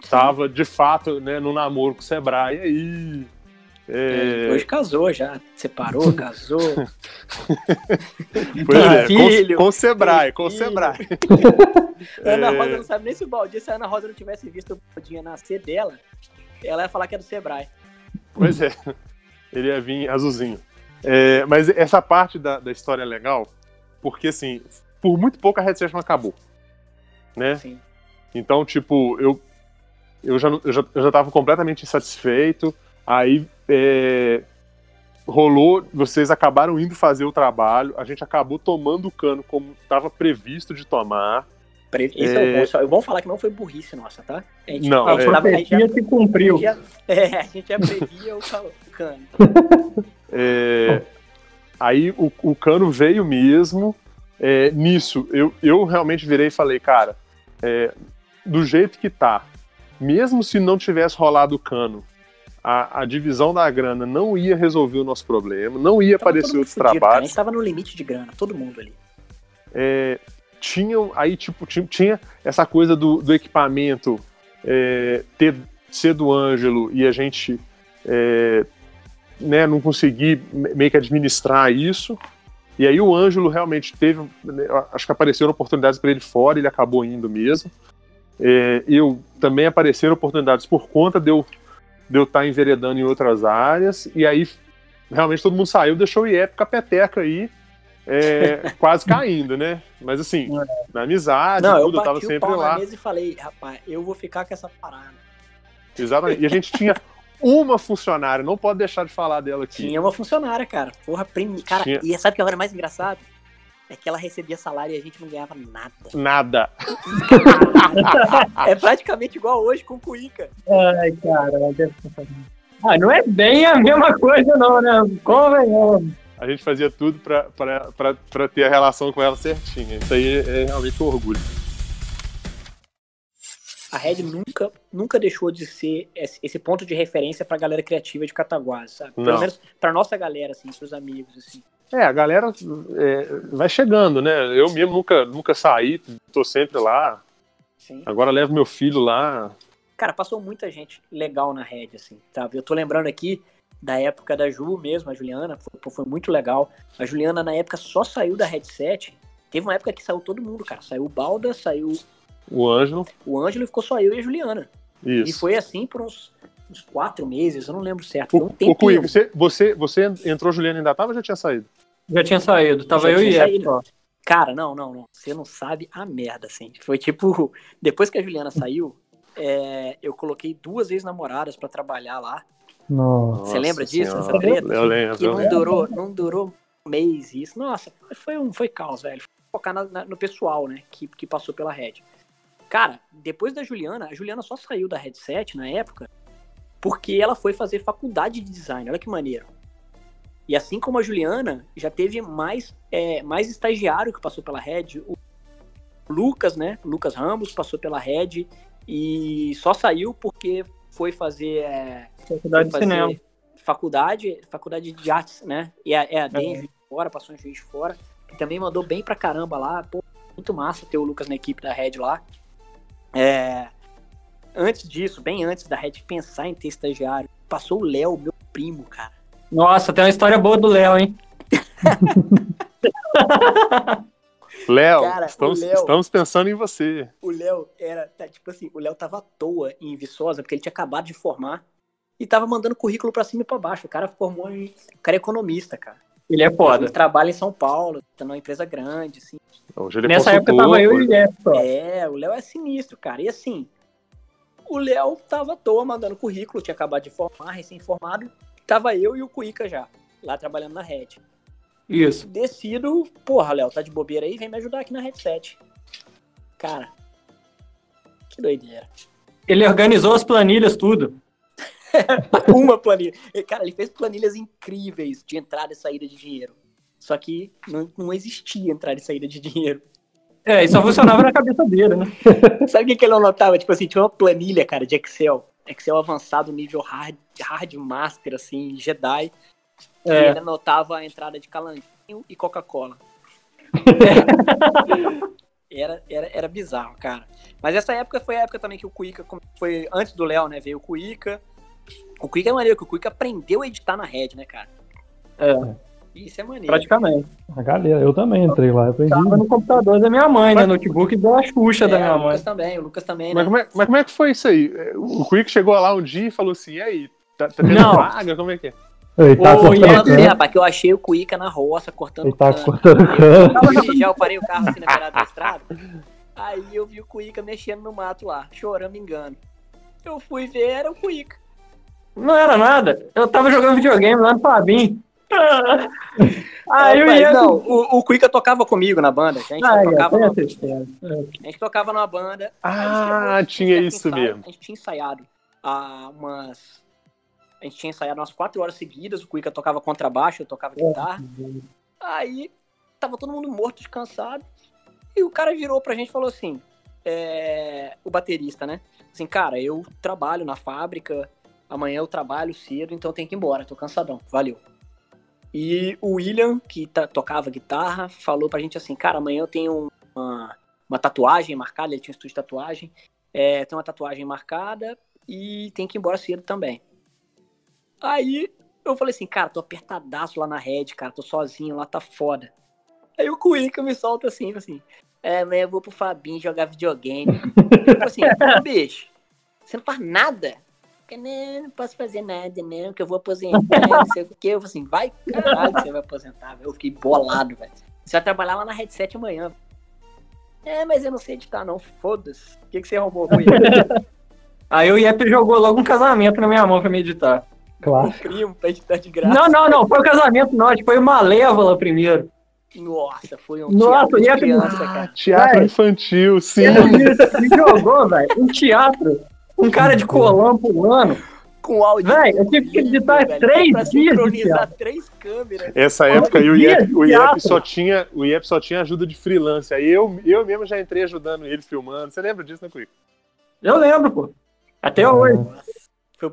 Tava, de fato, né, no namoro com o Sebrae. E aí. É, Hoje casou já, separou, casou. pois é, filho, com, com o Sebrae, com. Sebrae. Ana É. Rosa não sabe nem se o Baldi, se a Ana Rosa não tivesse visto o Baldinha nascer dela, ela ia falar que é do Sebrae. Pois é, ele ia vir azulzinho. É, mas essa parte da, da história é legal, porque assim, por muito pouco a headset não acabou. Né? Assim. Então, tipo, eu, eu, já, eu, já, eu já tava completamente insatisfeito. Aí é, rolou, vocês acabaram indo fazer o trabalho, a gente acabou tomando o cano como estava previsto de tomar. Pre- Esse é, o bom. Só- Vamos falar que não foi burrice nossa, tá? A gente, Não, a A gente, é. tava- a gente já, se cumpriu. já- é, a gente já previa o cano. É, aí o, o cano veio mesmo. É, nisso, eu, eu realmente virei e falei, cara, é, do jeito que tá, mesmo se não tivesse rolado o cano, a, a divisão da grana não ia resolver o nosso problema, não ia Tava aparecer outros fudido, cara. A trabalhos. gente tava no limite de grana, todo mundo ali. é, tinham aí tipo tinha, tinha essa coisa do, do equipamento é, ter ser do Ângelo e a gente é, né, não conseguir me- meio que administrar isso e aí o Ângelo realmente teve né, acho que apareceram oportunidades para ele fora ele acabou indo mesmo É, eu também apareceram oportunidades por conta de eu de eu estar enveredando em outras áreas e aí realmente todo mundo saiu deixou o IEP com a peteca aí é, quase caindo, né? Mas assim, na amizade, Não, eu tudo, eu tava bati o sempre lá. na mesa e falei, rapaz, eu vou ficar com essa parada. Exatamente. E a gente tinha uma funcionária, não pode deixar de falar dela aqui. Tinha uma funcionária, cara. Porra, primi... Cara, Tinha. e sabe o que agora é mais engraçado? É que ela recebia salário e a gente não ganhava nada. Nada. é praticamente igual hoje com o Cuica. Ai, cara. Ah, não é bem a mesma coisa, não, né? Convenhamos. A gente fazia tudo pra, pra, pra, pra ter a relação com ela certinha. Isso aí é realmente um orgulho. A Red nunca, nunca deixou de ser esse ponto de referência pra galera criativa de Cataguás, sabe? Pelo Não. menos pra nossa galera, assim, pros amigos, assim. É, a galera é, vai chegando, né? Eu mesmo nunca, nunca saí, tô sempre lá. Sim. Agora levo meu filho lá. Cara, passou muita gente legal na Red, assim, sabe? Eu tô lembrando aqui da época da Ju mesmo, a Juliana, foi, foi muito legal. A Juliana, na época, só saiu da Red 7. Teve uma época que saiu todo mundo, cara. Saiu o Balda, saiu O Ângelo. o Ângelo e ficou só eu e a Juliana. E Isso. foi assim por uns, uns quatro meses, eu não lembro certo. Foi um O, o tempinho. Cuico, você, você, você entrou, Juliana, ainda tava ou já tinha saído? Já tinha saído. Tava Já eu e só. Cara, não, não, não. Você não sabe a merda, assim. Foi tipo, depois que a Juliana saiu, é, eu coloquei duas ex-namoradas pra trabalhar lá. Nossa. Você lembra disso, Senhora. essa treta? Eu lembro. Que eu não lembro. durou, não durou um mês isso. Nossa, foi um foi caos, velho. Focar na- na- no pessoal, né, que, que passou pela Red. Cara, depois da Juliana, a Juliana só saiu da Red 7 na época porque ela foi fazer faculdade de design. Olha que maneiro. E assim como a Juliana, já teve mais, é, mais estagiário que passou pela Red. O Lucas, né? Lucas Ramos passou pela Red e só saiu porque foi fazer é, Faculdade de fazer cinema. Faculdade, faculdade de artes, né? E a EAD em É. Juiz de Fora, passou em Juiz de Fora. Que também mandou bem pra caramba lá. Pô, muito massa ter o Lucas na equipe da Red lá. É, antes disso, bem antes da Red pensar em ter estagiário, passou o Léo, meu primo, cara. Nossa, tem uma história boa do Léo, hein? Léo, estamos, Léo- estamos pensando em você. O Léo era, tá, tipo assim, o Léo tava à toa em Viçosa, porque ele tinha acabado de formar e tava mandando currículo pra cima e pra baixo. O cara formou em. O cara é economista, cara. Ele é Ele foda. trabalha em São Paulo, tá numa empresa grande, assim. Hoje ele Nessa época tava eu e o só. É, o Léo é sinistro, cara. E assim, o Léo tava à toa mandando currículo, tinha acabado de formar, recém-formado. Tava eu e o Cuica já, lá trabalhando na Red. Isso. Decido, porra, Léo, tá de bobeira aí? Vem me ajudar aqui na Red 7. Cara, que doideira. Ele organizou as planilhas, tudo. Uma planilha. Cara, ele fez planilhas incríveis de entrada e saída de dinheiro. Só que não, não existia entrada e saída de dinheiro. É, e só funcionava na cabeça dele, né? Sabe o que, que ele anotava? Tipo assim, tinha uma planilha, cara, de Excel. Excel avançado, nível hard, hard master, assim, Jedi. E É. ele anotava a entrada de calanguinho e Coca-Cola. era, era, era bizarro, cara. Mas essa época foi a época também que o Cuica foi antes do Léo, né? Veio o Cuica. O Cuica é maneiro, que o Cuica aprendeu a editar na Red, né, cara? É, Isso é maneiro. praticamente. A galera, eu também entrei lá, aprendi. Tava no computador da minha mãe, né? Notebook da Xuxa É, da minha o mãe. Lucas também, o Lucas também, né? Mas como, é, mas como é que foi isso aí? O Quick chegou lá um dia e falou assim: e aí? Tá, tá tendo Não. vaga? Como é que é? Ele tá Ô, cortando e cano. rapaz, que eu achei o Cuica na roça, cortando Ele tá cano. cortando Eu cano. jogando, já eu parei o carro assim na beirada da estrada. Aí eu vi o Cuica mexendo no mato lá, chorando, me engano. Eu fui ver, era o Cuica. Não era nada. Eu tava jogando videogame lá no Fabinho. Aí É, eu mas ia. Não, o, o Cuica tocava comigo na banda. A gente, Ah, tocava, é, numa, tem essa história. a gente tocava numa banda. Ah, chegou tinha isso ensaio, mesmo. A gente tinha ensaiado há umas. A gente tinha ensaiado umas quatro horas seguidas. O Cuica tocava contrabaixo, eu tocava guitarra. Aí tava todo mundo morto, descansado. E o cara virou pra gente e falou assim: é, o baterista, né? Assim, cara, eu trabalho na fábrica, amanhã eu trabalho cedo, então eu tenho que ir embora, tô cansadão, valeu. E o William, que ta- tocava guitarra, falou pra gente assim: cara, amanhã eu tenho uma, uma tatuagem marcada, ele tinha um estúdio de tatuagem, é, tem uma tatuagem marcada e tem que ir embora cedo também. Aí eu falei assim, cara, tô apertadaço lá na rede, cara, tô sozinho lá, tá foda. Aí o Cuica me solta assim, assim, é, amanhã eu vou pro Fabinho jogar videogame. eu falei assim, bicho, você não faz nada? Eu, Não, não posso fazer nada, não, que eu vou aposentar, não sei o que. Eu falei assim, vai caralho que você vai aposentar, velho. Eu fiquei bolado, velho. Você vai trabalhar lá na Headset amanhã. É, mas eu não sei editar, não. Foda-se. O que, que você arrumou com ele? Aí o Iep jogou logo um casamento na minha mão pra me editar. Um Clássico. primo pra editar de graça. Não, não, não. Foi o casamento, não. Acho que foi uma lévola primeiro. Nossa, foi um Nossa, teatro criança, Ah, cara. teatro infantil, sim. Ele me jogou, velho. Um teatro. Um cara de colã pulando. Com áudio. Véi, eu tive que editar velho. três pra dias sincronizar três câmeras. Essa época aí o IEP, o IEP só tinha, o IEP só tinha ajuda de freelance. Aí eu, eu mesmo já entrei ajudando ele filmando. Você lembra disso, né, Cuico? Eu lembro, pô. Até hoje.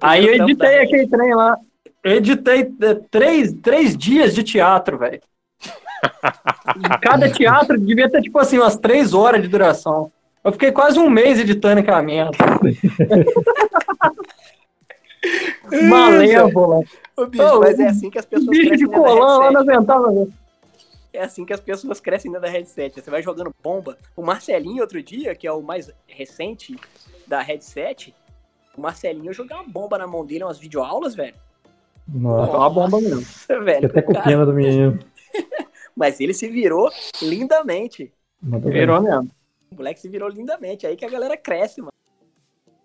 Aí eu editei aquele trem lá. Eu editei é, três, três dias de teatro, velho. Cada teatro devia ter, tipo assim, umas três horas de duração. Eu fiquei quase um mês editando aquela merda. Malévola. Ô, bicho, Ô, mas é assim que as pessoas Bicho de crescem dentro da colã lá na ventana. É assim que as pessoas crescem dentro da headset. Você vai jogando bomba. O Marcelinho, outro dia, que é o mais recente da headset, o Marcelinho, eu joguei uma bomba na mão dele, umas videoaulas, velho. Nossa, É uma bomba mesmo. Nossa, velho. até com pena do menino. Mas ele se virou lindamente. Virou mesmo. O moleque se virou lindamente. Aí que a galera cresce, mano.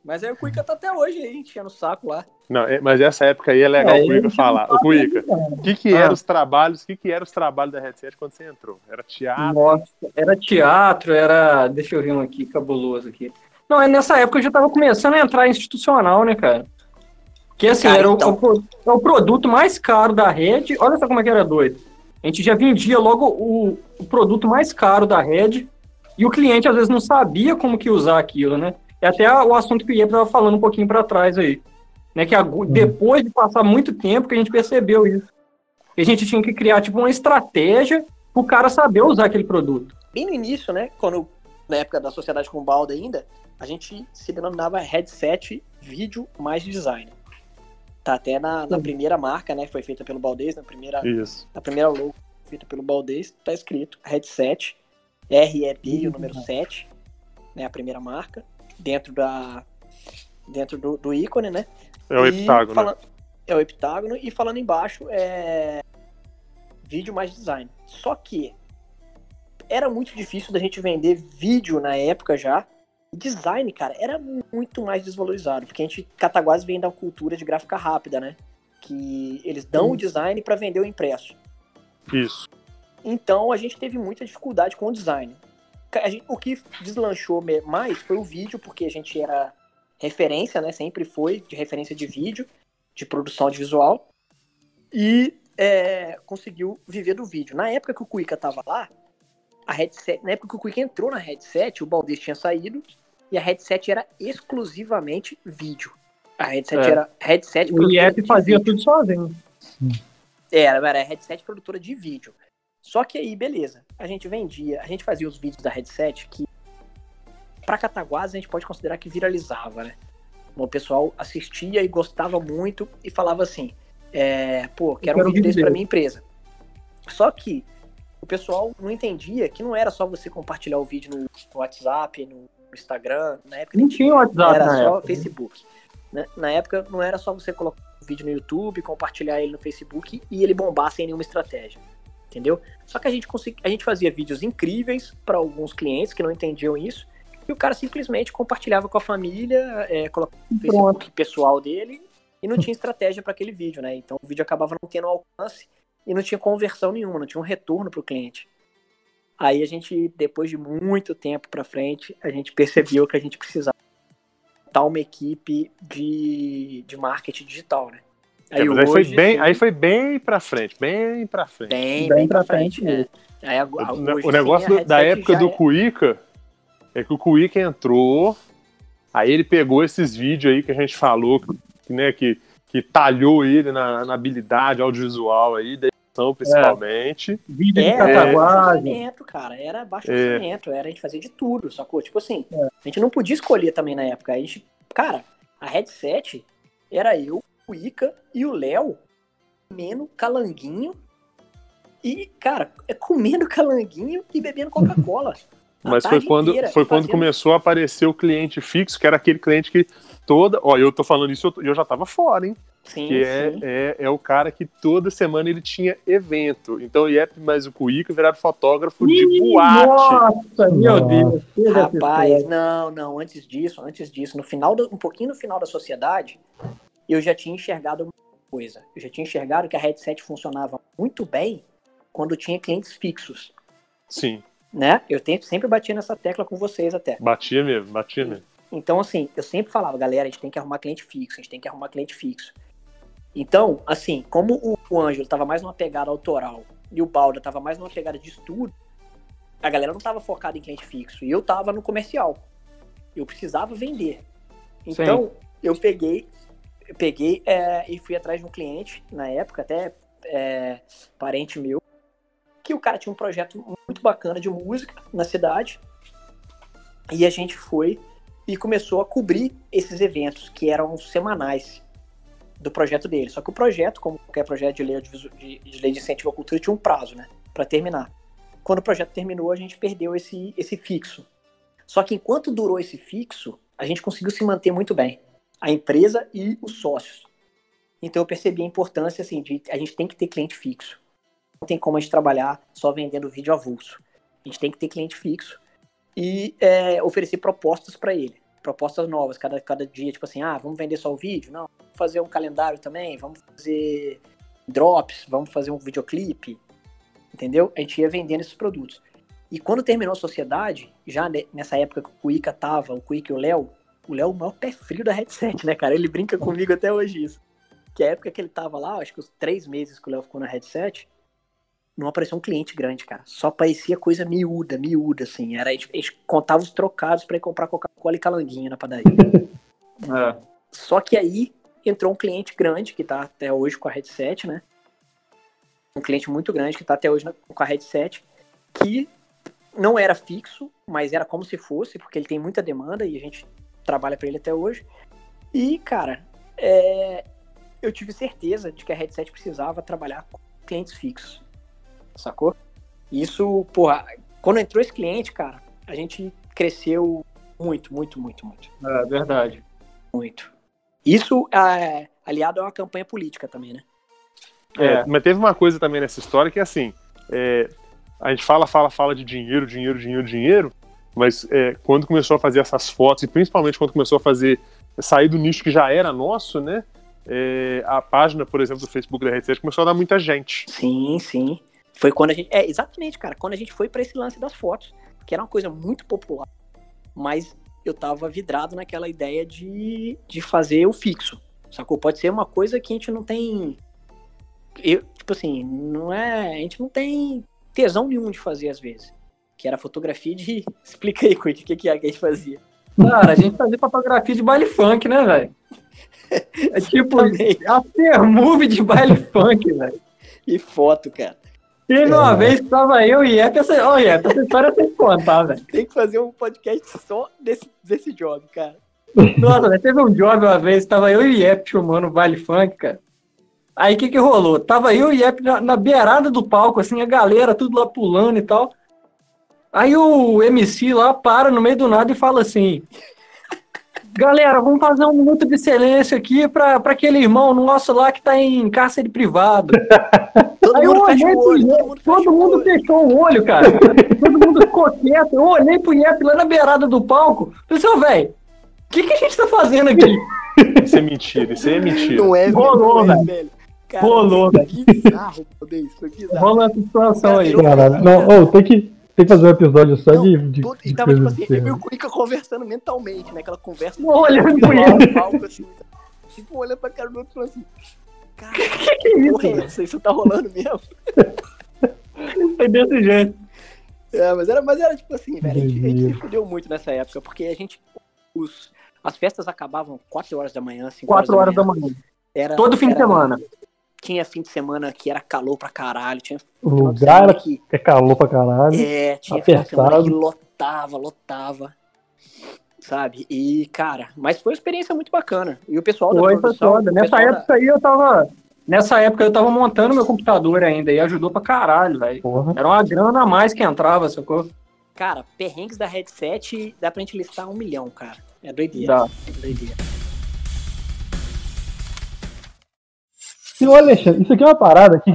Mas aí o Cuica tá até hoje aí, enchendo o saco lá. Não, é- mas essa época aí é legal É, o Cuica falar. O Cuica, o que que Ah. eram os trabalhos, o que que eram os trabalhos da Headset quando você entrou? Era teatro? Nossa, era teatro, era. Deixa eu ver um aqui, cabuloso aqui. Não, é nessa época eu já tava começando a entrar institucional, né, cara? Que assim, Cara, era o- então. o, pro- é o produto mais caro da rede. Olha só como é que era doido. A gente já vendia logo o, o produto mais caro da rede e o cliente às vezes não sabia como que usar aquilo, né? É até o assunto que o Iep tava falando um pouquinho para trás aí. Né, que agu- depois de passar muito tempo que a gente percebeu isso. Que a gente tinha que criar tipo uma estratégia pro cara saber usar aquele produto. Bem no início, né? Quando, na época da sociedade com balda ainda, a gente se denominava headset vídeo mais design. Tá até na, na Sim. primeira marca, né? Foi feita pelo Baldez, na primeira, Isso. na primeira logo feita pelo Baldez, tá escrito headset, REB o número 7, né? A primeira marca, dentro da. Dentro do, do ícone, né? É o E heptágono. fala- É o heptágono. E falando embaixo é vídeo mais design. Só que era muito difícil da gente vender vídeo na época já. Design, cara, era muito mais desvalorizado. Porque a gente, Cataguás vem da cultura de gráfica rápida, né? Que eles dão o design para vender o impresso. Isso. Então a gente teve muita dificuldade com o design. Gente- o que deslanchou mais foi o vídeo, porque a gente era referência, né? Sempre foi de referência de vídeo, de produção audiovisual. E é, conseguiu viver do vídeo. Na época que o Cuica tava lá, a headset, na época que o Cuica entrou na headset, o Baldez tinha saído e a headset era exclusivamente vídeo. A headset É. era headset O IEP de fazia vídeo. tudo sozinho. Era, era headset produtora de vídeo. Só que aí, beleza. A gente vendia, a gente fazia os vídeos da headset que, pra Cataguás, a gente pode considerar que viralizava, né? O pessoal assistia e gostava muito e falava assim: é, pô, quero um quero vídeo vídeo desse pra dele. minha empresa. Só que o pessoal não entendia que não era só você compartilhar o vídeo no WhatsApp, no Instagram, na época Não tinha WhatsApp era só época. Facebook. né? Na época não era só você colocar o vídeo no YouTube, compartilhar ele no Facebook e ele bombar sem nenhuma estratégia. Entendeu? Só que a gente consegui, a gente fazia vídeos incríveis para alguns clientes que não entendiam isso e o cara simplesmente compartilhava com a família, é, colocava no. Facebook pessoal dele e não tinha estratégia para aquele vídeo, né? Então o vídeo acabava não tendo alcance e não tinha conversão nenhuma, não tinha um retorno para o cliente. Aí a gente, depois de muito tempo para frente, a gente percebeu que a gente precisava montar uma equipe de, de marketing digital, né? Aí, é, aí foi bem, sim, aí foi bem para frente, bem para frente. Bem, bem, bem para frente. frente é. aí, o, o negócio do, da época do é... Cuica é que o Cuica entrou, aí ele pegou esses vídeos aí que a gente falou, né, que, que talhou ele na, na habilidade audiovisual aí, da edição principalmente. É. Vídeo de é, cara, era baixo é. orçamento, era a gente fazia de tudo, sacou? Tipo assim, é. a gente não podia escolher também na época, a gente, cara, a headset era eu, o Ica e o Léo comendo calanguinho e, cara, é comendo calanguinho e bebendo Coca-Cola. Mas foi quando, foi quando começou a aparecer o cliente fixo, que era aquele cliente que toda. Ó, eu tô falando isso, eu, eu já tava fora, hein? Sim, que é, sim. É, é o cara que toda semana ele tinha evento. Então o Iep mais o Cuica viraram fotógrafo Ih, de boate. Nossa, meu Deus. Rapaz, não, não, antes disso, antes disso, no final do, um pouquinho no final da sociedade, eu já tinha enxergado uma coisa. Eu já tinha enxergado que a headset funcionava muito bem quando tinha clientes fixos. Sim né? Eu sempre batia nessa tecla com vocês até. Batia mesmo, batia mesmo. Então, assim, eu sempre falava, galera, a gente tem que arrumar cliente fixo, a gente tem que arrumar cliente fixo. Então, assim, como o Ângelo tava mais numa pegada autoral e o Balda tava mais numa pegada de estudo, a galera não tava focada em cliente fixo. E eu tava no comercial. Eu precisava vender. Então, Sim. eu peguei, peguei é, e fui atrás de um cliente, na época, até é, parente meu, que o cara tinha um projeto muito bacana de música na cidade. E a gente foi e começou a cobrir esses eventos que eram semanais do projeto dele. Só que o projeto, como qualquer projeto de lei de, de, lei de incentivo à cultura, tinha um prazo, né, para terminar. Quando o projeto terminou, a gente perdeu esse, esse fixo. Só que enquanto durou esse fixo, a gente conseguiu se manter muito bem, a empresa e os sócios. Então eu percebi a importância assim de a gente tem que ter cliente fixo não tem como a gente trabalhar só vendendo vídeo avulso. A gente tem que ter cliente fixo e é, oferecer propostas para ele. Propostas novas, cada, cada dia, tipo assim, ah, vamos vender só o vídeo? Não, vamos fazer um calendário também, vamos fazer drops, vamos fazer um videoclipe, entendeu? A gente ia vendendo esses produtos. E quando terminou a sociedade, já nessa época que o Cuica tava, o Cuica e o Léo, o Léo é o maior pé frio da headset, né, cara? Ele brinca comigo até hoje isso. Que a época que ele tava lá, acho que os três meses que o Léo ficou na headset, não apareceu um cliente grande, cara. Só parecia coisa miúda, miúda, assim. Era, a gente, a gente contava os trocados para ir comprar Coca-Cola e calanguinha na padaria. é. Só que aí entrou um cliente grande, que tá até hoje com a headset, né? Um cliente muito grande que tá até hoje com a headset, que não era fixo, mas era como se fosse, porque ele tem muita demanda e a gente trabalha para ele até hoje. E, cara, é... eu tive certeza de que a headset precisava trabalhar com clientes fixos sacou? Isso, porra, quando entrou esse cliente, cara, a gente cresceu muito, muito, muito, muito. É verdade. Muito. Isso é aliado a uma campanha política também, né? É, é. mas teve uma coisa também nessa história que, assim, é, a gente fala, fala, fala de dinheiro, dinheiro, dinheiro, dinheiro, mas é, quando começou a fazer essas fotos, e principalmente quando começou a fazer, sair do nicho que já era nosso, né? É, a página, por exemplo, do Facebook da Rede começou a dar muita gente. Sim, sim. Foi quando a gente. É, exatamente, cara. Quando a gente foi para esse lance das fotos, que era uma coisa muito popular, mas eu tava vidrado naquela ideia de, de fazer o fixo. Sacou? Pode ser uma coisa que a gente não tem. Eu, tipo assim, não é. A gente não tem tesão nenhum de fazer às vezes. Que era fotografia de. Explica aí, Kurt, o que, que é que a gente fazia? Cara, a gente fazia fotografia de baile funk, né, velho? É tipo a movie de baile funk, velho. E foto, cara. E uma é. vez tava eu e Iep, essa, oh, Iep, essa história tem que contar, velho. Tem que fazer um podcast só desse, desse job, cara. Nossa, teve um job uma vez, tava eu e o Iep filmando o baile funk, cara. Aí o que que rolou? Tava eu e o Iep na, na beirada do palco, assim, a galera tudo lá pulando e tal. Aí o MC lá para no meio do nada e fala assim: Galera, vamos fazer um minuto de silêncio aqui para aquele irmão nosso lá que tá em cárcere privado. todo Aí mundo fecha o olho. Todo mundo, todo mundo fechou o olho, cara. todo mundo ficou quieto. Eu olhei pro Iep lá na beirada do palco. Pensei, velho, o que, que a gente tá fazendo aqui? Isso é mentira, isso é mentira. Não é, Rolou, velho. Cara, Rolou, foi bizarro, Valdez, foi bizarro. Rola essa situação aí. Caralho. Não, ô, tem que, tem que fazer um episódio só Não, de, de, Todo- de e tava, tipo coisas assim, eu e o Cuica conversando mentalmente, né? Aquela conversa. Olhando pro lá ele. no palco, assim, tipo, olhando pra cara do outro e falando assim, cara, Que que é isso? porra é essa? Isso tá rolando mesmo? Foi desse jeito. É, mas era, mas era tipo assim, velho, a gente, a gente se fudeu muito nessa época, porque a gente, os, as festas acabavam 4 horas da manhã, 5 Quatro horas da manhã. Era, Todo fim de era- semana. Tinha fim de semana que era calor pra caralho, tinha O lugar semana que, é calor pra caralho. é, tinha final de semana apertado. que lotava, lotava, sabe? E, cara, mas foi uma experiência muito bacana. E o pessoal da Foi, foi produção... o Nessa pessoal da- época aí eu tava. Nessa época eu tava montando meu computador ainda e ajudou pra caralho, velho. Era uma grana a mais que entrava, sacou? Cara, perrengues da headset, dá pra gente listar um milhão, cara. É doideira. Dá. É doideira. E o Alexandre, isso aqui é uma parada que,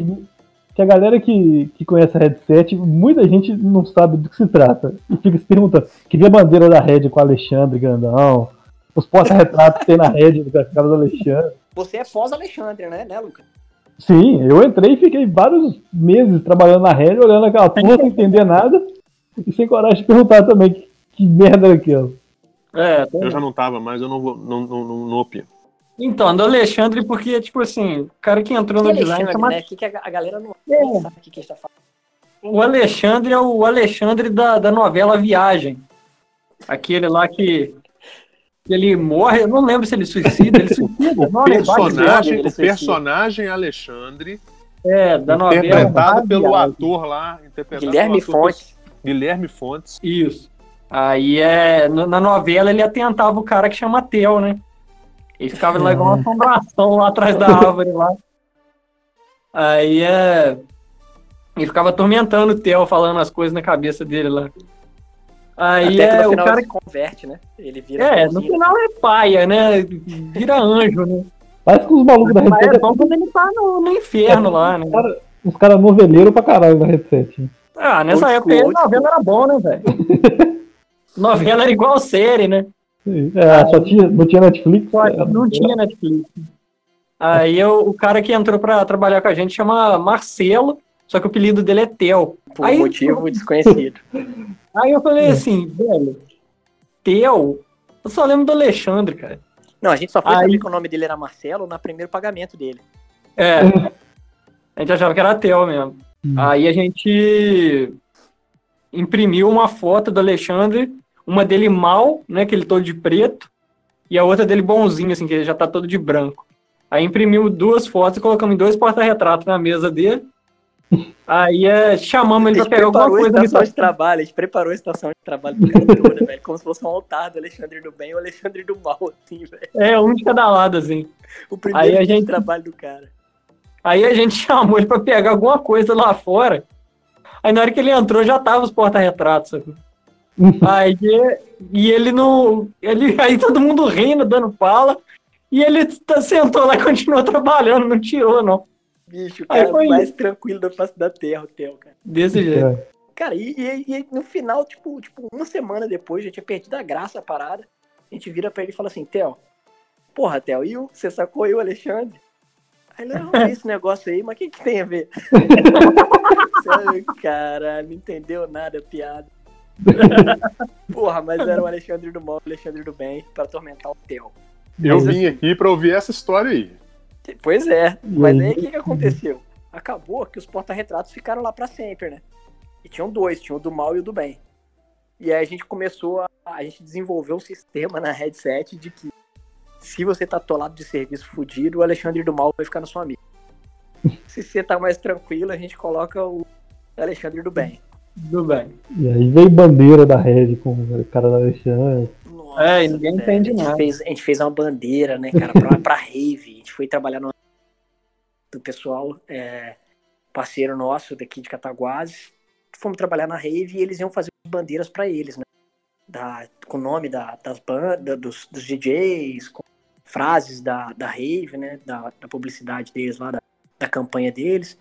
que a galera que, que conhece a headset, muita gente não sabe do que se trata. E fica se perguntando, queria a bandeira da Red com o Alexandre Grandão, os porta-retratos que tem na Red com a cara do Alexandre. Você é pós-Alexandre, né, né, Lucas? Sim, eu entrei e fiquei vários meses trabalhando na Red, olhando aquela porra sem entender nada, e sem coragem de perguntar também que, que merda era aquela. É, Eu já não tava, mas eu não vou, não, não, não, não opino. Então, do Alexandre, porque, tipo assim, o cara que entrou Que no design Alexandre, chama... né? Que, que a, galera não É. sabe o que, que a gente tá falando. O Alexandre é o Alexandre da, da novela Viagem. Aquele lá que, que ele morre, eu não lembro se ele suicida, ele suicida. Não, vai de Personagem, ele o suicida. personagem Alexandre, É, da novela. interpretado pelo Viagem. ator lá, interpretado Guilherme ator Fontes. Guilherme Fontes. Isso. Aí é. Na novela ele atentava o cara que chama Theo, né? Ele ficava lá igual uma assombração lá atrás da árvore lá. Aí é. Ele ficava atormentando o Theo, falando as coisas na cabeça dele lá. Aí Até que é o cara ele se converte, né? Ele vira. É, no final é paia, né? Vira anjo, né? Parece que os malucos da Mas é headset bom quando ele tá no, no inferno lá, né? cara, uns caras noveleiros pra caralho na headset. Ah, nessa Old época school, aí, old novela era bom, né, velho? novela era igual série, né? É, só tinha, não tinha Netflix. Só é, não tinha Netflix. Aí eu- o cara que entrou pra trabalhar com a gente chama Marcelo, só que o apelido dele é Theo. Por Aí- motivo desconhecido. Aí eu falei assim, velho, Theo? Eu só lembro do Alexandre, cara. Não, a gente só foi Aí- saber que o nome dele era Marcelo no primeiro pagamento dele. É. A gente achava que era Theo mesmo. Hum. Aí a gente imprimiu uma foto do Alexandre, uma dele mal, né, que ele todo de preto, e a outra dele bonzinho, assim, que ele já tá todo de branco. Aí imprimimos duas fotos e colocamos em dois porta-retratos na mesa dele. Aí é, chamamos ele pra pegar alguma coisa estação de trabalho, a gente preparou a estação de trabalho do cara toda, velho. Como se fosse um altar do Alexandre do bem e o Alexandre do mal, assim, velho. É, um de cada lado, assim. O primeiro Aí a gente- trabalho do cara. Aí a gente chamou ele pra pegar alguma coisa lá fora. Aí na hora que ele entrou, já tava os porta-retratos, sabe? Aí, e ele não. Ele, aí todo mundo rindo, dando fala. E ele tá, sentou lá e continuou trabalhando, não tirou, não. Bicho, o Aí cara foi mais tranquilo da face da terra, o Theo, cara. Desse jeito. É. Cara, e, e- e no final, tipo, tipo, uma semana depois, já tinha perdido a graça a parada. A gente vira pra ele e fala assim, Theo, porra, Theo, e o, você sacou o Alexandre? Aí ele, não, eu vi esse negócio aí, mas o que, que tem a ver? Você, Caralho, não entendeu nada, piada. Porra, mas era o Alexandre do mal, o Alexandre do bem, pra atormentar o Theo. Eu Mas vim aqui pra ouvir essa história aí. Pois é, E mas aí? o que, que aconteceu? Acabou que os porta-retratos ficaram lá pra sempre, né? E tinham dois, tinha o do mal e o do bem. E aí a gente começou a. A gente desenvolveu um sistema na headset de que se você tá atolado de serviço fudido, o Alexandre do mal vai ficar na sua amiga. Se você tá mais tranquilo, a gente coloca o Alexandre do bem. Tudo bem. E aí veio bandeira da Red com o cara da Alexandre. Nossa, É, e ninguém entende a gente nada. Fez, a gente fez uma bandeira, né, cara, pra, pra rave. A gente foi trabalhar no do pessoal, é, parceiro nosso daqui de Cataguases. Fomos trabalhar na rave e eles iam fazer bandeiras pra eles, né? Da, com o nome da, das bandas, dos, dos DJs, com frases da, da rave, né? Da, da publicidade deles lá, da, da campanha deles.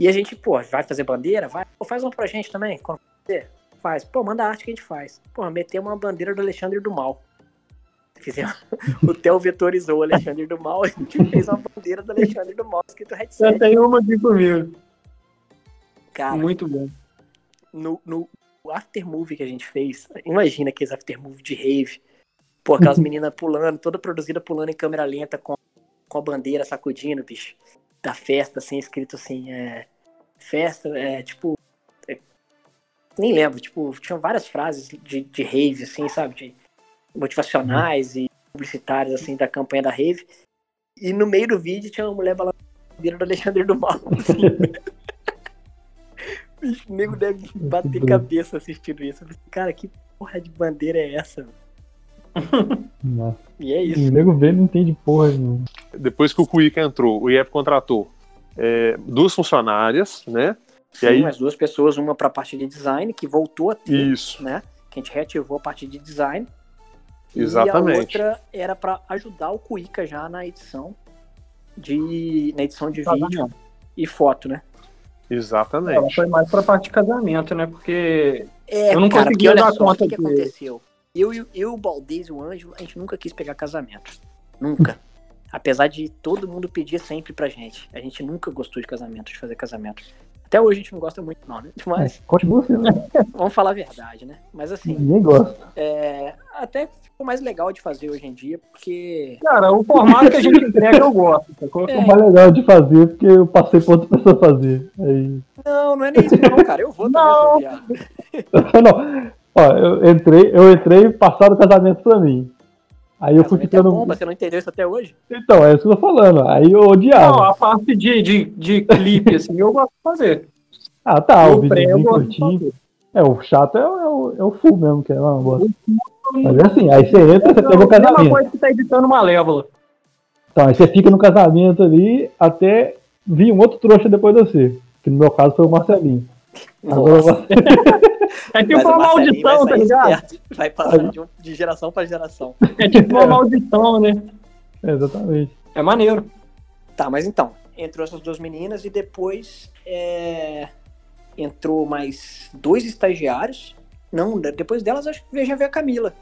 E a gente, pô, vai fazer bandeira? Vai. Pô, faz uma pra gente também. Quando você faz. Pô, manda a arte que a gente faz. Pô, meter uma bandeira do Alexandre do Mal. Fizemos, o Theo vetorizou o Alexandre do Mal, a gente fez uma bandeira do Alexandre do Mal escrito Já headset. tem uma aqui comigo. Cara, Muito bom. no, no after movie que a gente fez, imagina aqueles after movie de rave. Pô, aquelas meninas pulando, toda produzida pulando em câmera lenta com, com a bandeira sacudindo, bicho. Da festa, assim, escrito assim, é. Festa, é tipo. é, nem lembro, tipo, tinham várias frases de, de rave, assim, sabe? De motivacionais e publicitárias, assim, da campanha da rave. E no meio do vídeo tinha uma mulher a bandeira do Alexandre do Mal. assim. Bicho, o nego deve bater cabeça assistindo isso. Cara, que porra de bandeira é essa? velho? Nossa. E é O isso. nego vê não entende porra nenhuma. Depois que o Cuica entrou, o IEP contratou é, duas funcionárias, né? Sim, aí- as duas pessoas, uma pra parte de design, que voltou a ter, Isso, né? Que a gente reativou a parte de design. Exatamente. E a outra era pra ajudar o Cuica já na edição de na edição de vídeo e foto, né? Ela exatamente. foi mais pra parte de casamento, né? Porque É, Eu não cara, conseguia olha dar só, conta o que, que aconteceu? Eu, e o- eu, o Baldez e o Ângelo, a gente nunca quis pegar casamento. Nunca. Apesar de todo mundo pedir sempre pra gente. A gente nunca gostou de casamento, de fazer casamento. Até hoje a gente não gosta muito, não, né? Mas É, continua sendo. né? vamos falar a verdade, né? Mas assim, Ninguém gosta. é, até ficou mais legal de fazer hoje em dia, porque. Cara, o formato que a gente entrega eu gosto? É. É mais legal de fazer porque eu passei pra outra pessoa fazer. Aí... Não, não é nem isso, não, cara. Eu vou também, Não. não. Ó, eu entrei, eu entrei passado o casamento pra mim. Aí eu fui Casamento é ficando. bomba, você não entendeu isso até hoje? Então, é isso que eu tô falando. Aí eu Não, odiava. a parte de, de, de clipe, assim, eu gosto de fazer. Ah, tá, o o eu gosto de curtinho. É, o chato é, o- é, o, é o full mesmo, que é uma bosta. Mas é assim, aí você entra, você pega o É a mesma casamento. coisa que tá editando Malévola. Então, aí você fica no casamento ali até vir um outro trouxa depois de você. Que no meu caso foi o Marcelinho. Agora, Nossa. É tipo o uma maldição, tá ligado? esperto, Vai passando de, um- de geração pra geração. É tipo uma maldição, né? é, exatamente. É maneiro. Tá, mas então, entrou essas duas meninas e depois é, entrou mais dois estagiários. Não, de- depois delas acho que já veio a Camila.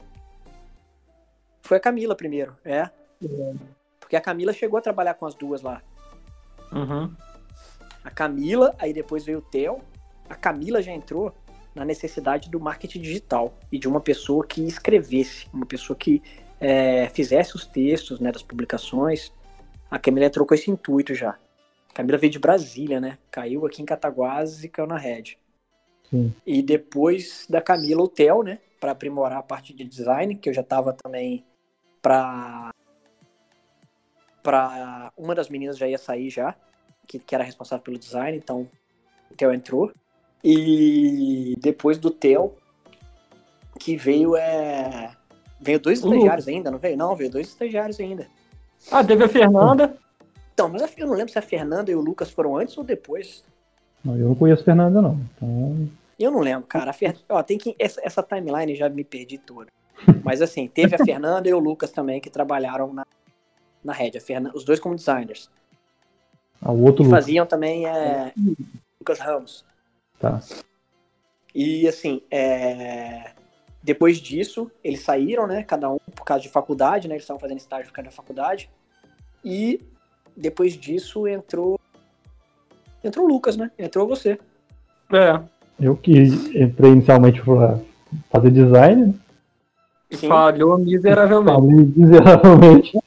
Foi a Camila primeiro, é. Porque a Camila chegou a trabalhar com as duas lá. Uhum. A Camila, aí depois veio o Theo. A Camila já entrou na necessidade do marketing digital e de uma pessoa que escrevesse, uma pessoa que é, fizesse os textos né, das publicações. A Camila entrou com esse intuito já. A Camila veio de Brasília, né? Caiu aqui em Cataguases e caiu na rede. Sim. E depois da Camila, o Theo, né? Para aprimorar a parte de design, que eu já estava também para para uma das meninas já ia sair já, que, que era responsável pelo design, então o Theo entrou. E depois do Theo, que veio é. Veio dois O estagiários ainda, não veio? Não, veio dois estagiários ainda. Ah, teve a Fernanda. Então, mas eu não lembro se a Fernanda e o Lucas foram antes ou depois. Não, eu não conheço Fernanda, não. Então, Eu não lembro, cara. A Fer... Ó, tem que... essa, essa timeline já me perdi toda. Mas assim, teve a Fernanda e o Lucas também que trabalharam na, na rede. A Fernan... Os dois como designers. ah, o outro E Lucas. faziam também é... Lucas Ramos. Tá. E assim, é, depois disso, eles saíram, né? Cada um por causa de faculdade, né? Eles estavam fazendo estágio por causa da faculdade. E depois disso entrou. Entrou o Lucas, né? Entrou você. É. Eu que entrei inicialmente pra fazer design, né? Sim. Falhou miseravelmente. falei miseravelmente.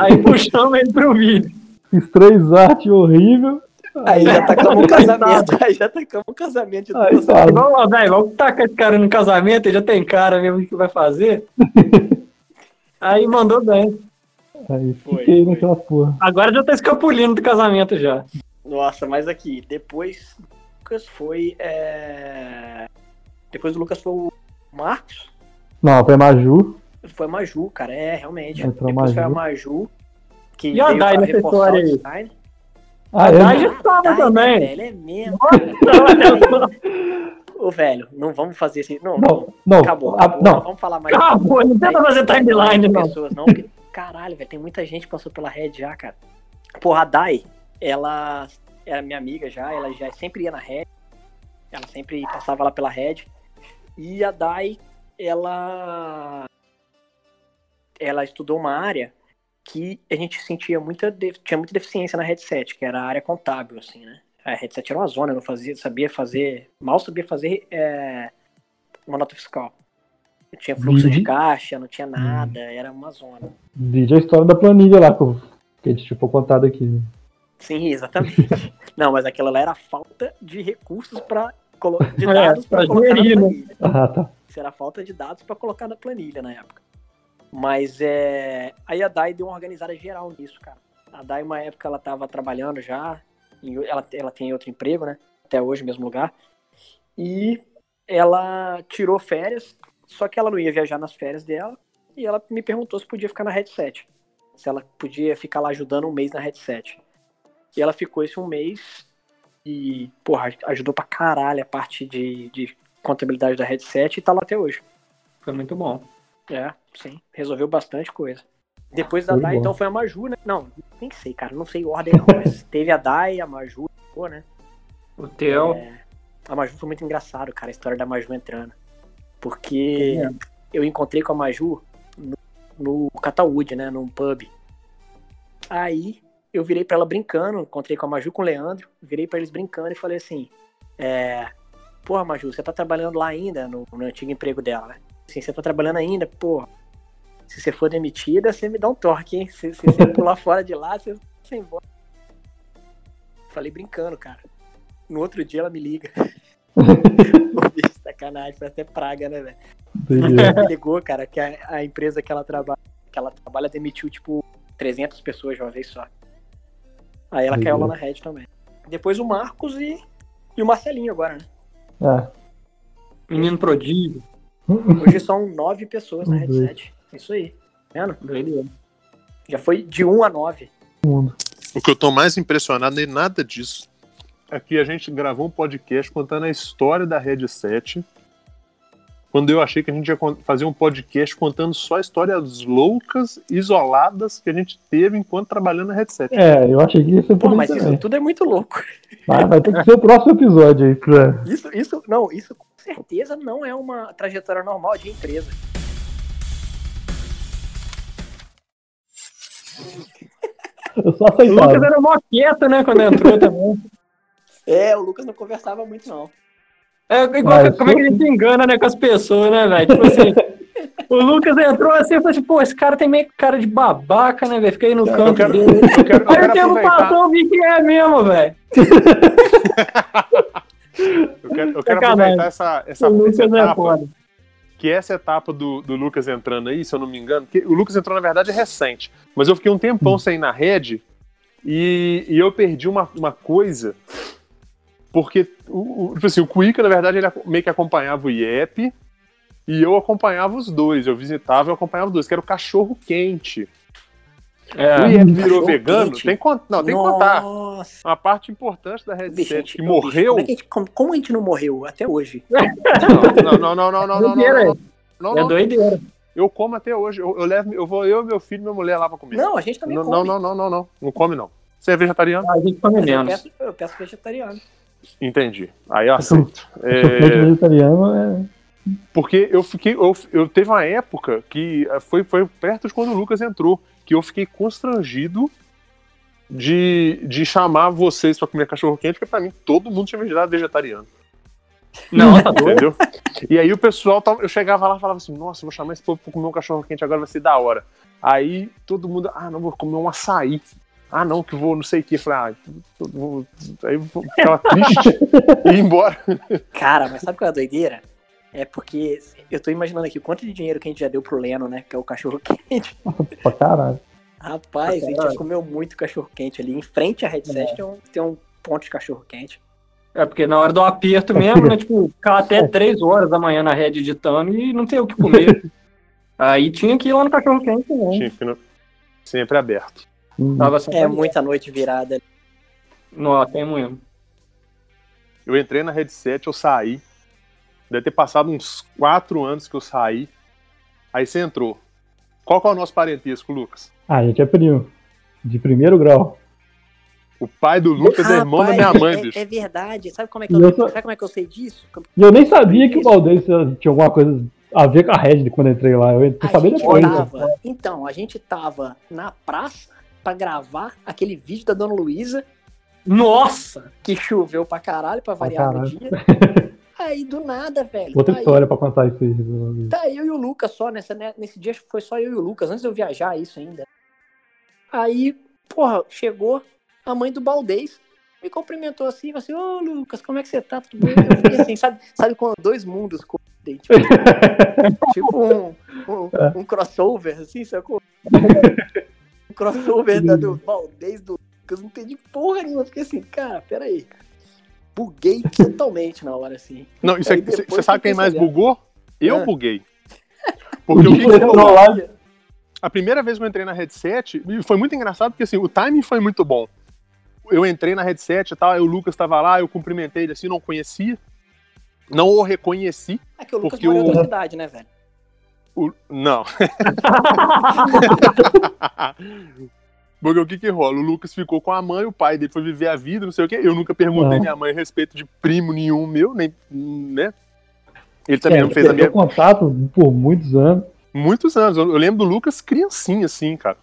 Aí puxamos ele pro vídeo. Fiz três artes horrível. Aí já tacamos um casamento. Aí já tacamos um casamento de Aí duas tá. Vamos lá, velho, vamos tacar esse cara no casamento, ele já tem cara mesmo que vai fazer. Aí mandou bem. Aí Foi, fiquei foi. naquela porra. Agora já tá escapulindo do casamento já. Nossa, mas aqui, depois o Lucas foi. é, Depois do Lucas foi o Marcos. Não, foi Maju. Foi a Maju, cara. É, realmente. Entrou a depois foi a Maju. Que E a veio Dai nessa história o aí? Ah, a é? Dai já tava Dai, né, também. velho? É mesmo. Ô, velho, não vamos fazer assim. Não, não. Não. Acabou, ah, acabou. Não não, vamos falar mais. Acabou, não tenta fazer timeline, de não. pessoas, não. porque, caralho, velho, tem muita gente que passou pela Red já, cara. Porra, a Dai, ela era minha amiga já, ela já sempre ia na Red. Ela sempre passava lá pela Red. E a Dai ela ela estudou uma área que a gente sentia muita tinha muita deficiência na headset, que era a área contábil, assim, né? A headset era uma zona, não fazia, sabia fazer, mal sabia fazer é, uma nota fiscal. Não tinha fluxo de caixa, não tinha nada, era uma zona. Vídeo a história da planilha lá que a gente tipo contado aqui. Né? Sim, exatamente. não, mas aquela lá era falta de recursos para de é, dados é, para colocar na né? planilha. Ah, tá. Isso era falta de dados para colocar na planilha na época. Mas é. Aí a Dai deu uma organizada geral nisso, cara. A Dai, uma época, ela tava trabalhando já. Ela, ela tem outro emprego, né? Até hoje, mesmo lugar. E ela tirou férias, só que ela não ia viajar nas férias dela. E ela me perguntou se podia ficar na headset. Se ela podia ficar lá ajudando um mês na headset. E ela ficou esse um mês e, porra, ajudou pra caralho a parte de, de contabilidade da headset e tá lá até hoje. Foi muito bom. É, sim. Resolveu bastante coisa. Depois da foi Dai, então foi a Maju, né? Não, nem sei, cara. Não sei ordem não, mas teve a Dai, a Maju, né? O Theo. É, a Maju foi muito engraçado, cara, a história da Maju entrando. Porque é. eu encontrei com a Maju no, no Catawood, né? Num pub. Aí eu virei para ela brincando, encontrei com a Maju com o Leandro, virei para eles brincando e falei assim: é, Porra, Maju, você tá trabalhando lá ainda, no, no antigo emprego dela, né? Assim, você tá trabalhando ainda, porra. Se você for demitida, você me dá um torque, hein? Se, se você pular fora de lá, você vai embora. Falei brincando, cara. No outro dia ela me liga. sacanagem, foi até praga, né, velho? me ligou, cara, que a, a, empresa que ela trabalha, que ela trabalha demitiu, tipo, 300 pessoas de uma vez só. Aí ela caiu lá na rede também. Depois o Marcos e, e o Marcelinho agora, né? É. Menino prodígio. Hoje são nove pessoas na headset. É isso aí. Tá vendo? Já foi de um a nove. O que eu tô mais impressionado nem nada disso. Aqui a gente gravou um podcast contando a história da headset quando eu achei que a gente ia fazer um podcast contando só histórias loucas, isoladas, que a gente teve enquanto trabalhando na headset. É, eu achei que isso Pô, mas também. isso tudo é muito louco. Ah, vai ter que ser o próximo episódio aí. Pra... Isso, isso, não, isso com certeza não é uma trajetória normal de empresa. Eu só aceitava. O Lucas era mó quieto, né, quando entrou também. É, o Lucas não conversava muito, não. É igual, Mas, como é que a gente engana, né, com as pessoas, né, velho? Tipo assim, o Lucas entrou assim e falou assim, pô, esse cara tem meio cara de babaca, né, velho? Fica aí no canto eu quero, dele. Eu quero, eu aí o tempo passou, eu vi que é mesmo, velho. eu quero, eu quero aproveitar essa, essa, essa é etapa, é que essa etapa do, do Lucas entrando aí, se eu não me engano, que o Lucas entrou, na verdade, recente, mas eu fiquei um tempão hum. sem ir na rede e, e eu perdi uma, uma coisa porque o, o, tipo assim, o Cuica, na verdade, ele meio que acompanhava o IEP e eu acompanhava os dois. Eu visitava e acompanhava os dois, que era o cachorro quente. É, virou vegano, quente. tem, não, tem que contar. Uma parte importante da Red Bicho, que morreu. Como, é que, como, como, a gente não morreu até hoje? Não, não, não, não, não, não, não, não, não, É doideira. Eu como até hoje. Eu, eu, levo, eu vou eu, meu filho e minha mulher lá pra comer. Não, a gente também não, come. Não, não, não, não, não. Não come, não. Você é vegetariano? Ah, a gente come menos. Eu peço, eu peço vegetariano. Entendi. Aí eu aceito. É... vegetariano é. Porque eu fiquei. Eu, eu teve uma época que eh, foi, foi perto de quando o Lucas entrou, que eu fiquei constrangido de, de chamar vocês para comer cachorro quente, porque para mim todo mundo tinha virado vegetariano. Não, tá doido. Entendeu? E aí o pessoal, eu chegava lá e falava assim, nossa, vou chamar esse povo pra comer um cachorro quente, agora vai ser da hora. Aí todo mundo, ah, não, vou comer um açaí. Ah, não, que vou não sei o que. Falei, ah, vou, aí eu ficava triste e ir embora. Cara, mas sabe qual é a doideira? É porque eu tô imaginando aqui o quanto de dinheiro que a gente já deu pro Leno, né? Que é o cachorro quente. pra caralho. Rapaz, a gente já comeu muito cachorro quente ali. Em frente à headset é. tem, um, tem um ponto de cachorro quente. É, porque na hora do aperto mesmo, né? Tipo, ficar até 3 horas da manhã na rede editando e não ter o que comer. Aí tinha que ir lá no cachorro quente também. Tinha que ir no... sempre aberto. Uhum. Tava é muita noite virada. Não, tem muito. Eu entrei na headset, eu saí. Deve ter passado uns quatro anos que eu saí. Aí você entrou. Qual que é o nosso parentesco, Lucas? Ah, a gente é primo. De primeiro grau. O pai do Lucas é irmão da minha mãe, é, bicho. É verdade. Sabe como é que eu, eu sabe como é que eu sei disso? E eu nem sabia que o Valdez tinha alguma coisa a ver com a Red quando eu entrei lá. Eu fui A saber depois. né? tava, então, a gente tava na praça pra gravar aquele vídeo da Dona Luísa, Nossa! que choveu pra caralho, pra variar caralho. dia. Aí, do nada, velho. Outra tá história pra contar isso aí. Tá eu e o Lucas só, nessa, né, nesse dia foi só eu e o Lucas, antes de eu viajar, isso ainda. Aí, porra, chegou a mãe do Baldez, me cumprimentou assim, falou assim, ô Lucas, como é que você tá? Tudo bem? Eu fiquei assim, sabe, sabe quando dois mundos coincidem? Tipo, tipo um, um, um crossover, assim, sacou? Um crossover da, do Baldez, do Lucas, não entendi porra nenhuma, eu fiquei assim, cara, peraí. Buguei totalmente na hora, assim. Não, isso você sabe que quem eu mais bugou? Eu Ah. buguei. Porque o que lá, A primeira vez que eu entrei na headset, e foi muito engraçado, porque assim, o timing foi muito bom. Eu entrei na headset e tal, aí o Lucas tava lá, eu cumprimentei ele assim, não conhecia. Não o reconheci. É que o Lucas Porque mora em o- outra cidade, né, velho? O- Não. Porque o que que rola? O Lucas ficou com a mãe, o pai dele foi viver a vida, não sei o quê. Eu nunca perguntei Ah. minha mãe a respeito de primo nenhum meu, nem, né? Ele também É, não fez a minha... contato por muitos anos. Muitos anos. Eu, lembro do Lucas criancinha, assim, cara.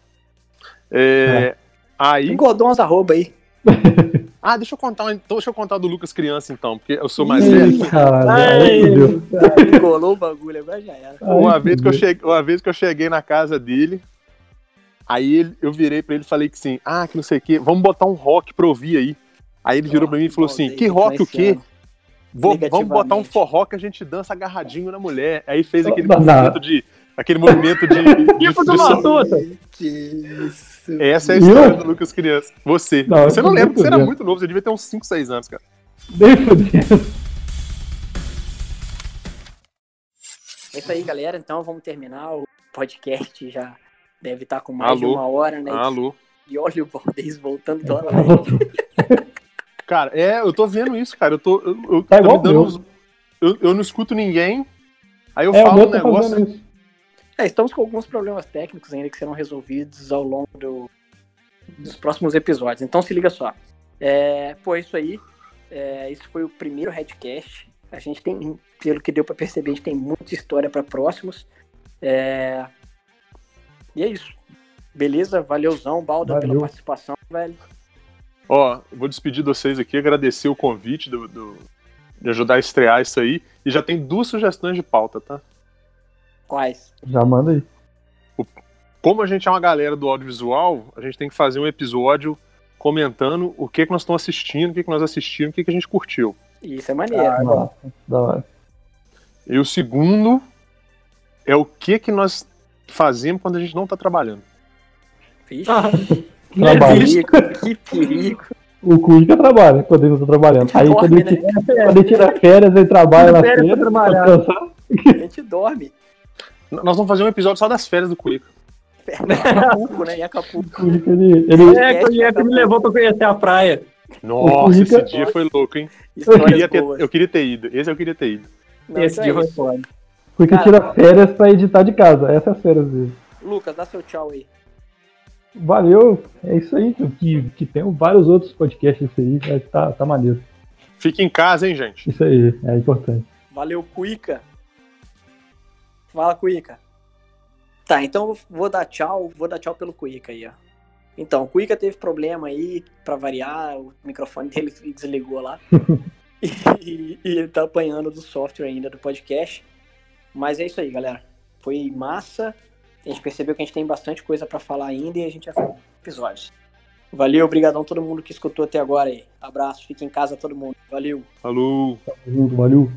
É, Aí... Engordou umas arroba aí. Ah, deixa eu contar, então, deixa eu contar do Lucas criança, então, porque eu sou mais Ih, velho. caralho, Ai, aí. Engolou o bagulho, agora já era. Uma vez, que eu cheguei, uma vez que eu cheguei na casa dele, aí ele- eu virei pra ele e falei que assim, ah, que não sei o quê, vamos botar um rock pra ouvir aí. Aí ele virou pra mim e falou assim, que rock o quê? Vou- vamos botar um forró que a gente dança agarradinho na mulher. Aí fez aquele Não, não. movimento de. Aquele movimento de. de- Tipo de Matuta. Que isso. Essa é a Eu? história do Lucas Criança. Você. Não, você eu não lembra, muito você era muito novo, você devia ter uns 5, 6 anos, cara. Nem fudeu. É isso aí, galera. Então vamos terminar. O podcast já deve estar com mais de Alô? uma hora, né? Alô. E olha o Valdez voltando toda hora. Cara, é, eu tô vendo isso, cara. Eu tô. Eu, eu, Tá igual me dando uns- eu, eu não escuto ninguém. Aí eu É, o falo um tá negócio. É, estamos com alguns problemas técnicos ainda que serão resolvidos ao longo do- dos próximos episódios. Então se liga só. É, pô, é isso aí. É, isso foi o primeiro Redcast. A gente tem, pelo que deu pra perceber, a gente tem muita história para próximos. É, E é isso. Beleza? Valeuzão, Balda, pela Valeu. participação, velho. Ó, vou despedir de vocês aqui, agradecer o convite do, do- de ajudar a estrear isso aí. E já tem duas sugestões de pauta, tá? Quais? Já manda aí. Como a gente é uma galera do audiovisual, a gente tem que fazer um episódio comentando o que, que nós estamos assistindo, o que, que nós assistimos, o que, que a gente curtiu. Isso é maneiro. Da hora. Da hora. E o segundo é o que, que nós fazemos quando a gente não tá trabalhando. Vixe, Ah, Trabalho. existe. perigo, que perigo. O Cuica trabalha quando ele não tá trabalhando. Aí Dorme, quando ele, né? tira, quando ele tira férias, ele trabalha na Férias feira. pra descansar. A gente dorme. Nós vamos fazer um episódio só das férias do Cuica. Acapulco, né? Em Acapulco. O Cuica, ele, ele, É, que o Jeff me levou pra conhecer a praia. Nossa, Cuica- esse dia foi louco, hein? Eu queria, ter, eu queria ter ido. Esse eu queria ter ido. Não, Esse é dia foi foda. Cuica Cara. tira férias pra editar de casa. Essa é as férias dele. Lucas, dá seu tchau aí. Valeu. É isso aí. Que, que tem vários outros podcasts aí. mas Tá, tá maneiro. Fique em casa, hein, gente? Isso aí. É importante. Valeu, Cuica. Fala, Cuica. Tá, então eu vou dar tchau, vou dar tchau pelo Cuica aí, ó. Então, o Cuica teve problema aí, pra variar, o microfone dele desligou lá. e, e ele tá apanhando do software ainda do podcast. Mas é isso aí, galera. Foi massa. A gente percebeu que a gente tem bastante coisa pra falar ainda e a gente já fez episódios. Valeu, obrigadão todo mundo que escutou até agora aí. Abraço, fique em casa todo mundo. Valeu. Falou! Tamo junto, Valeu.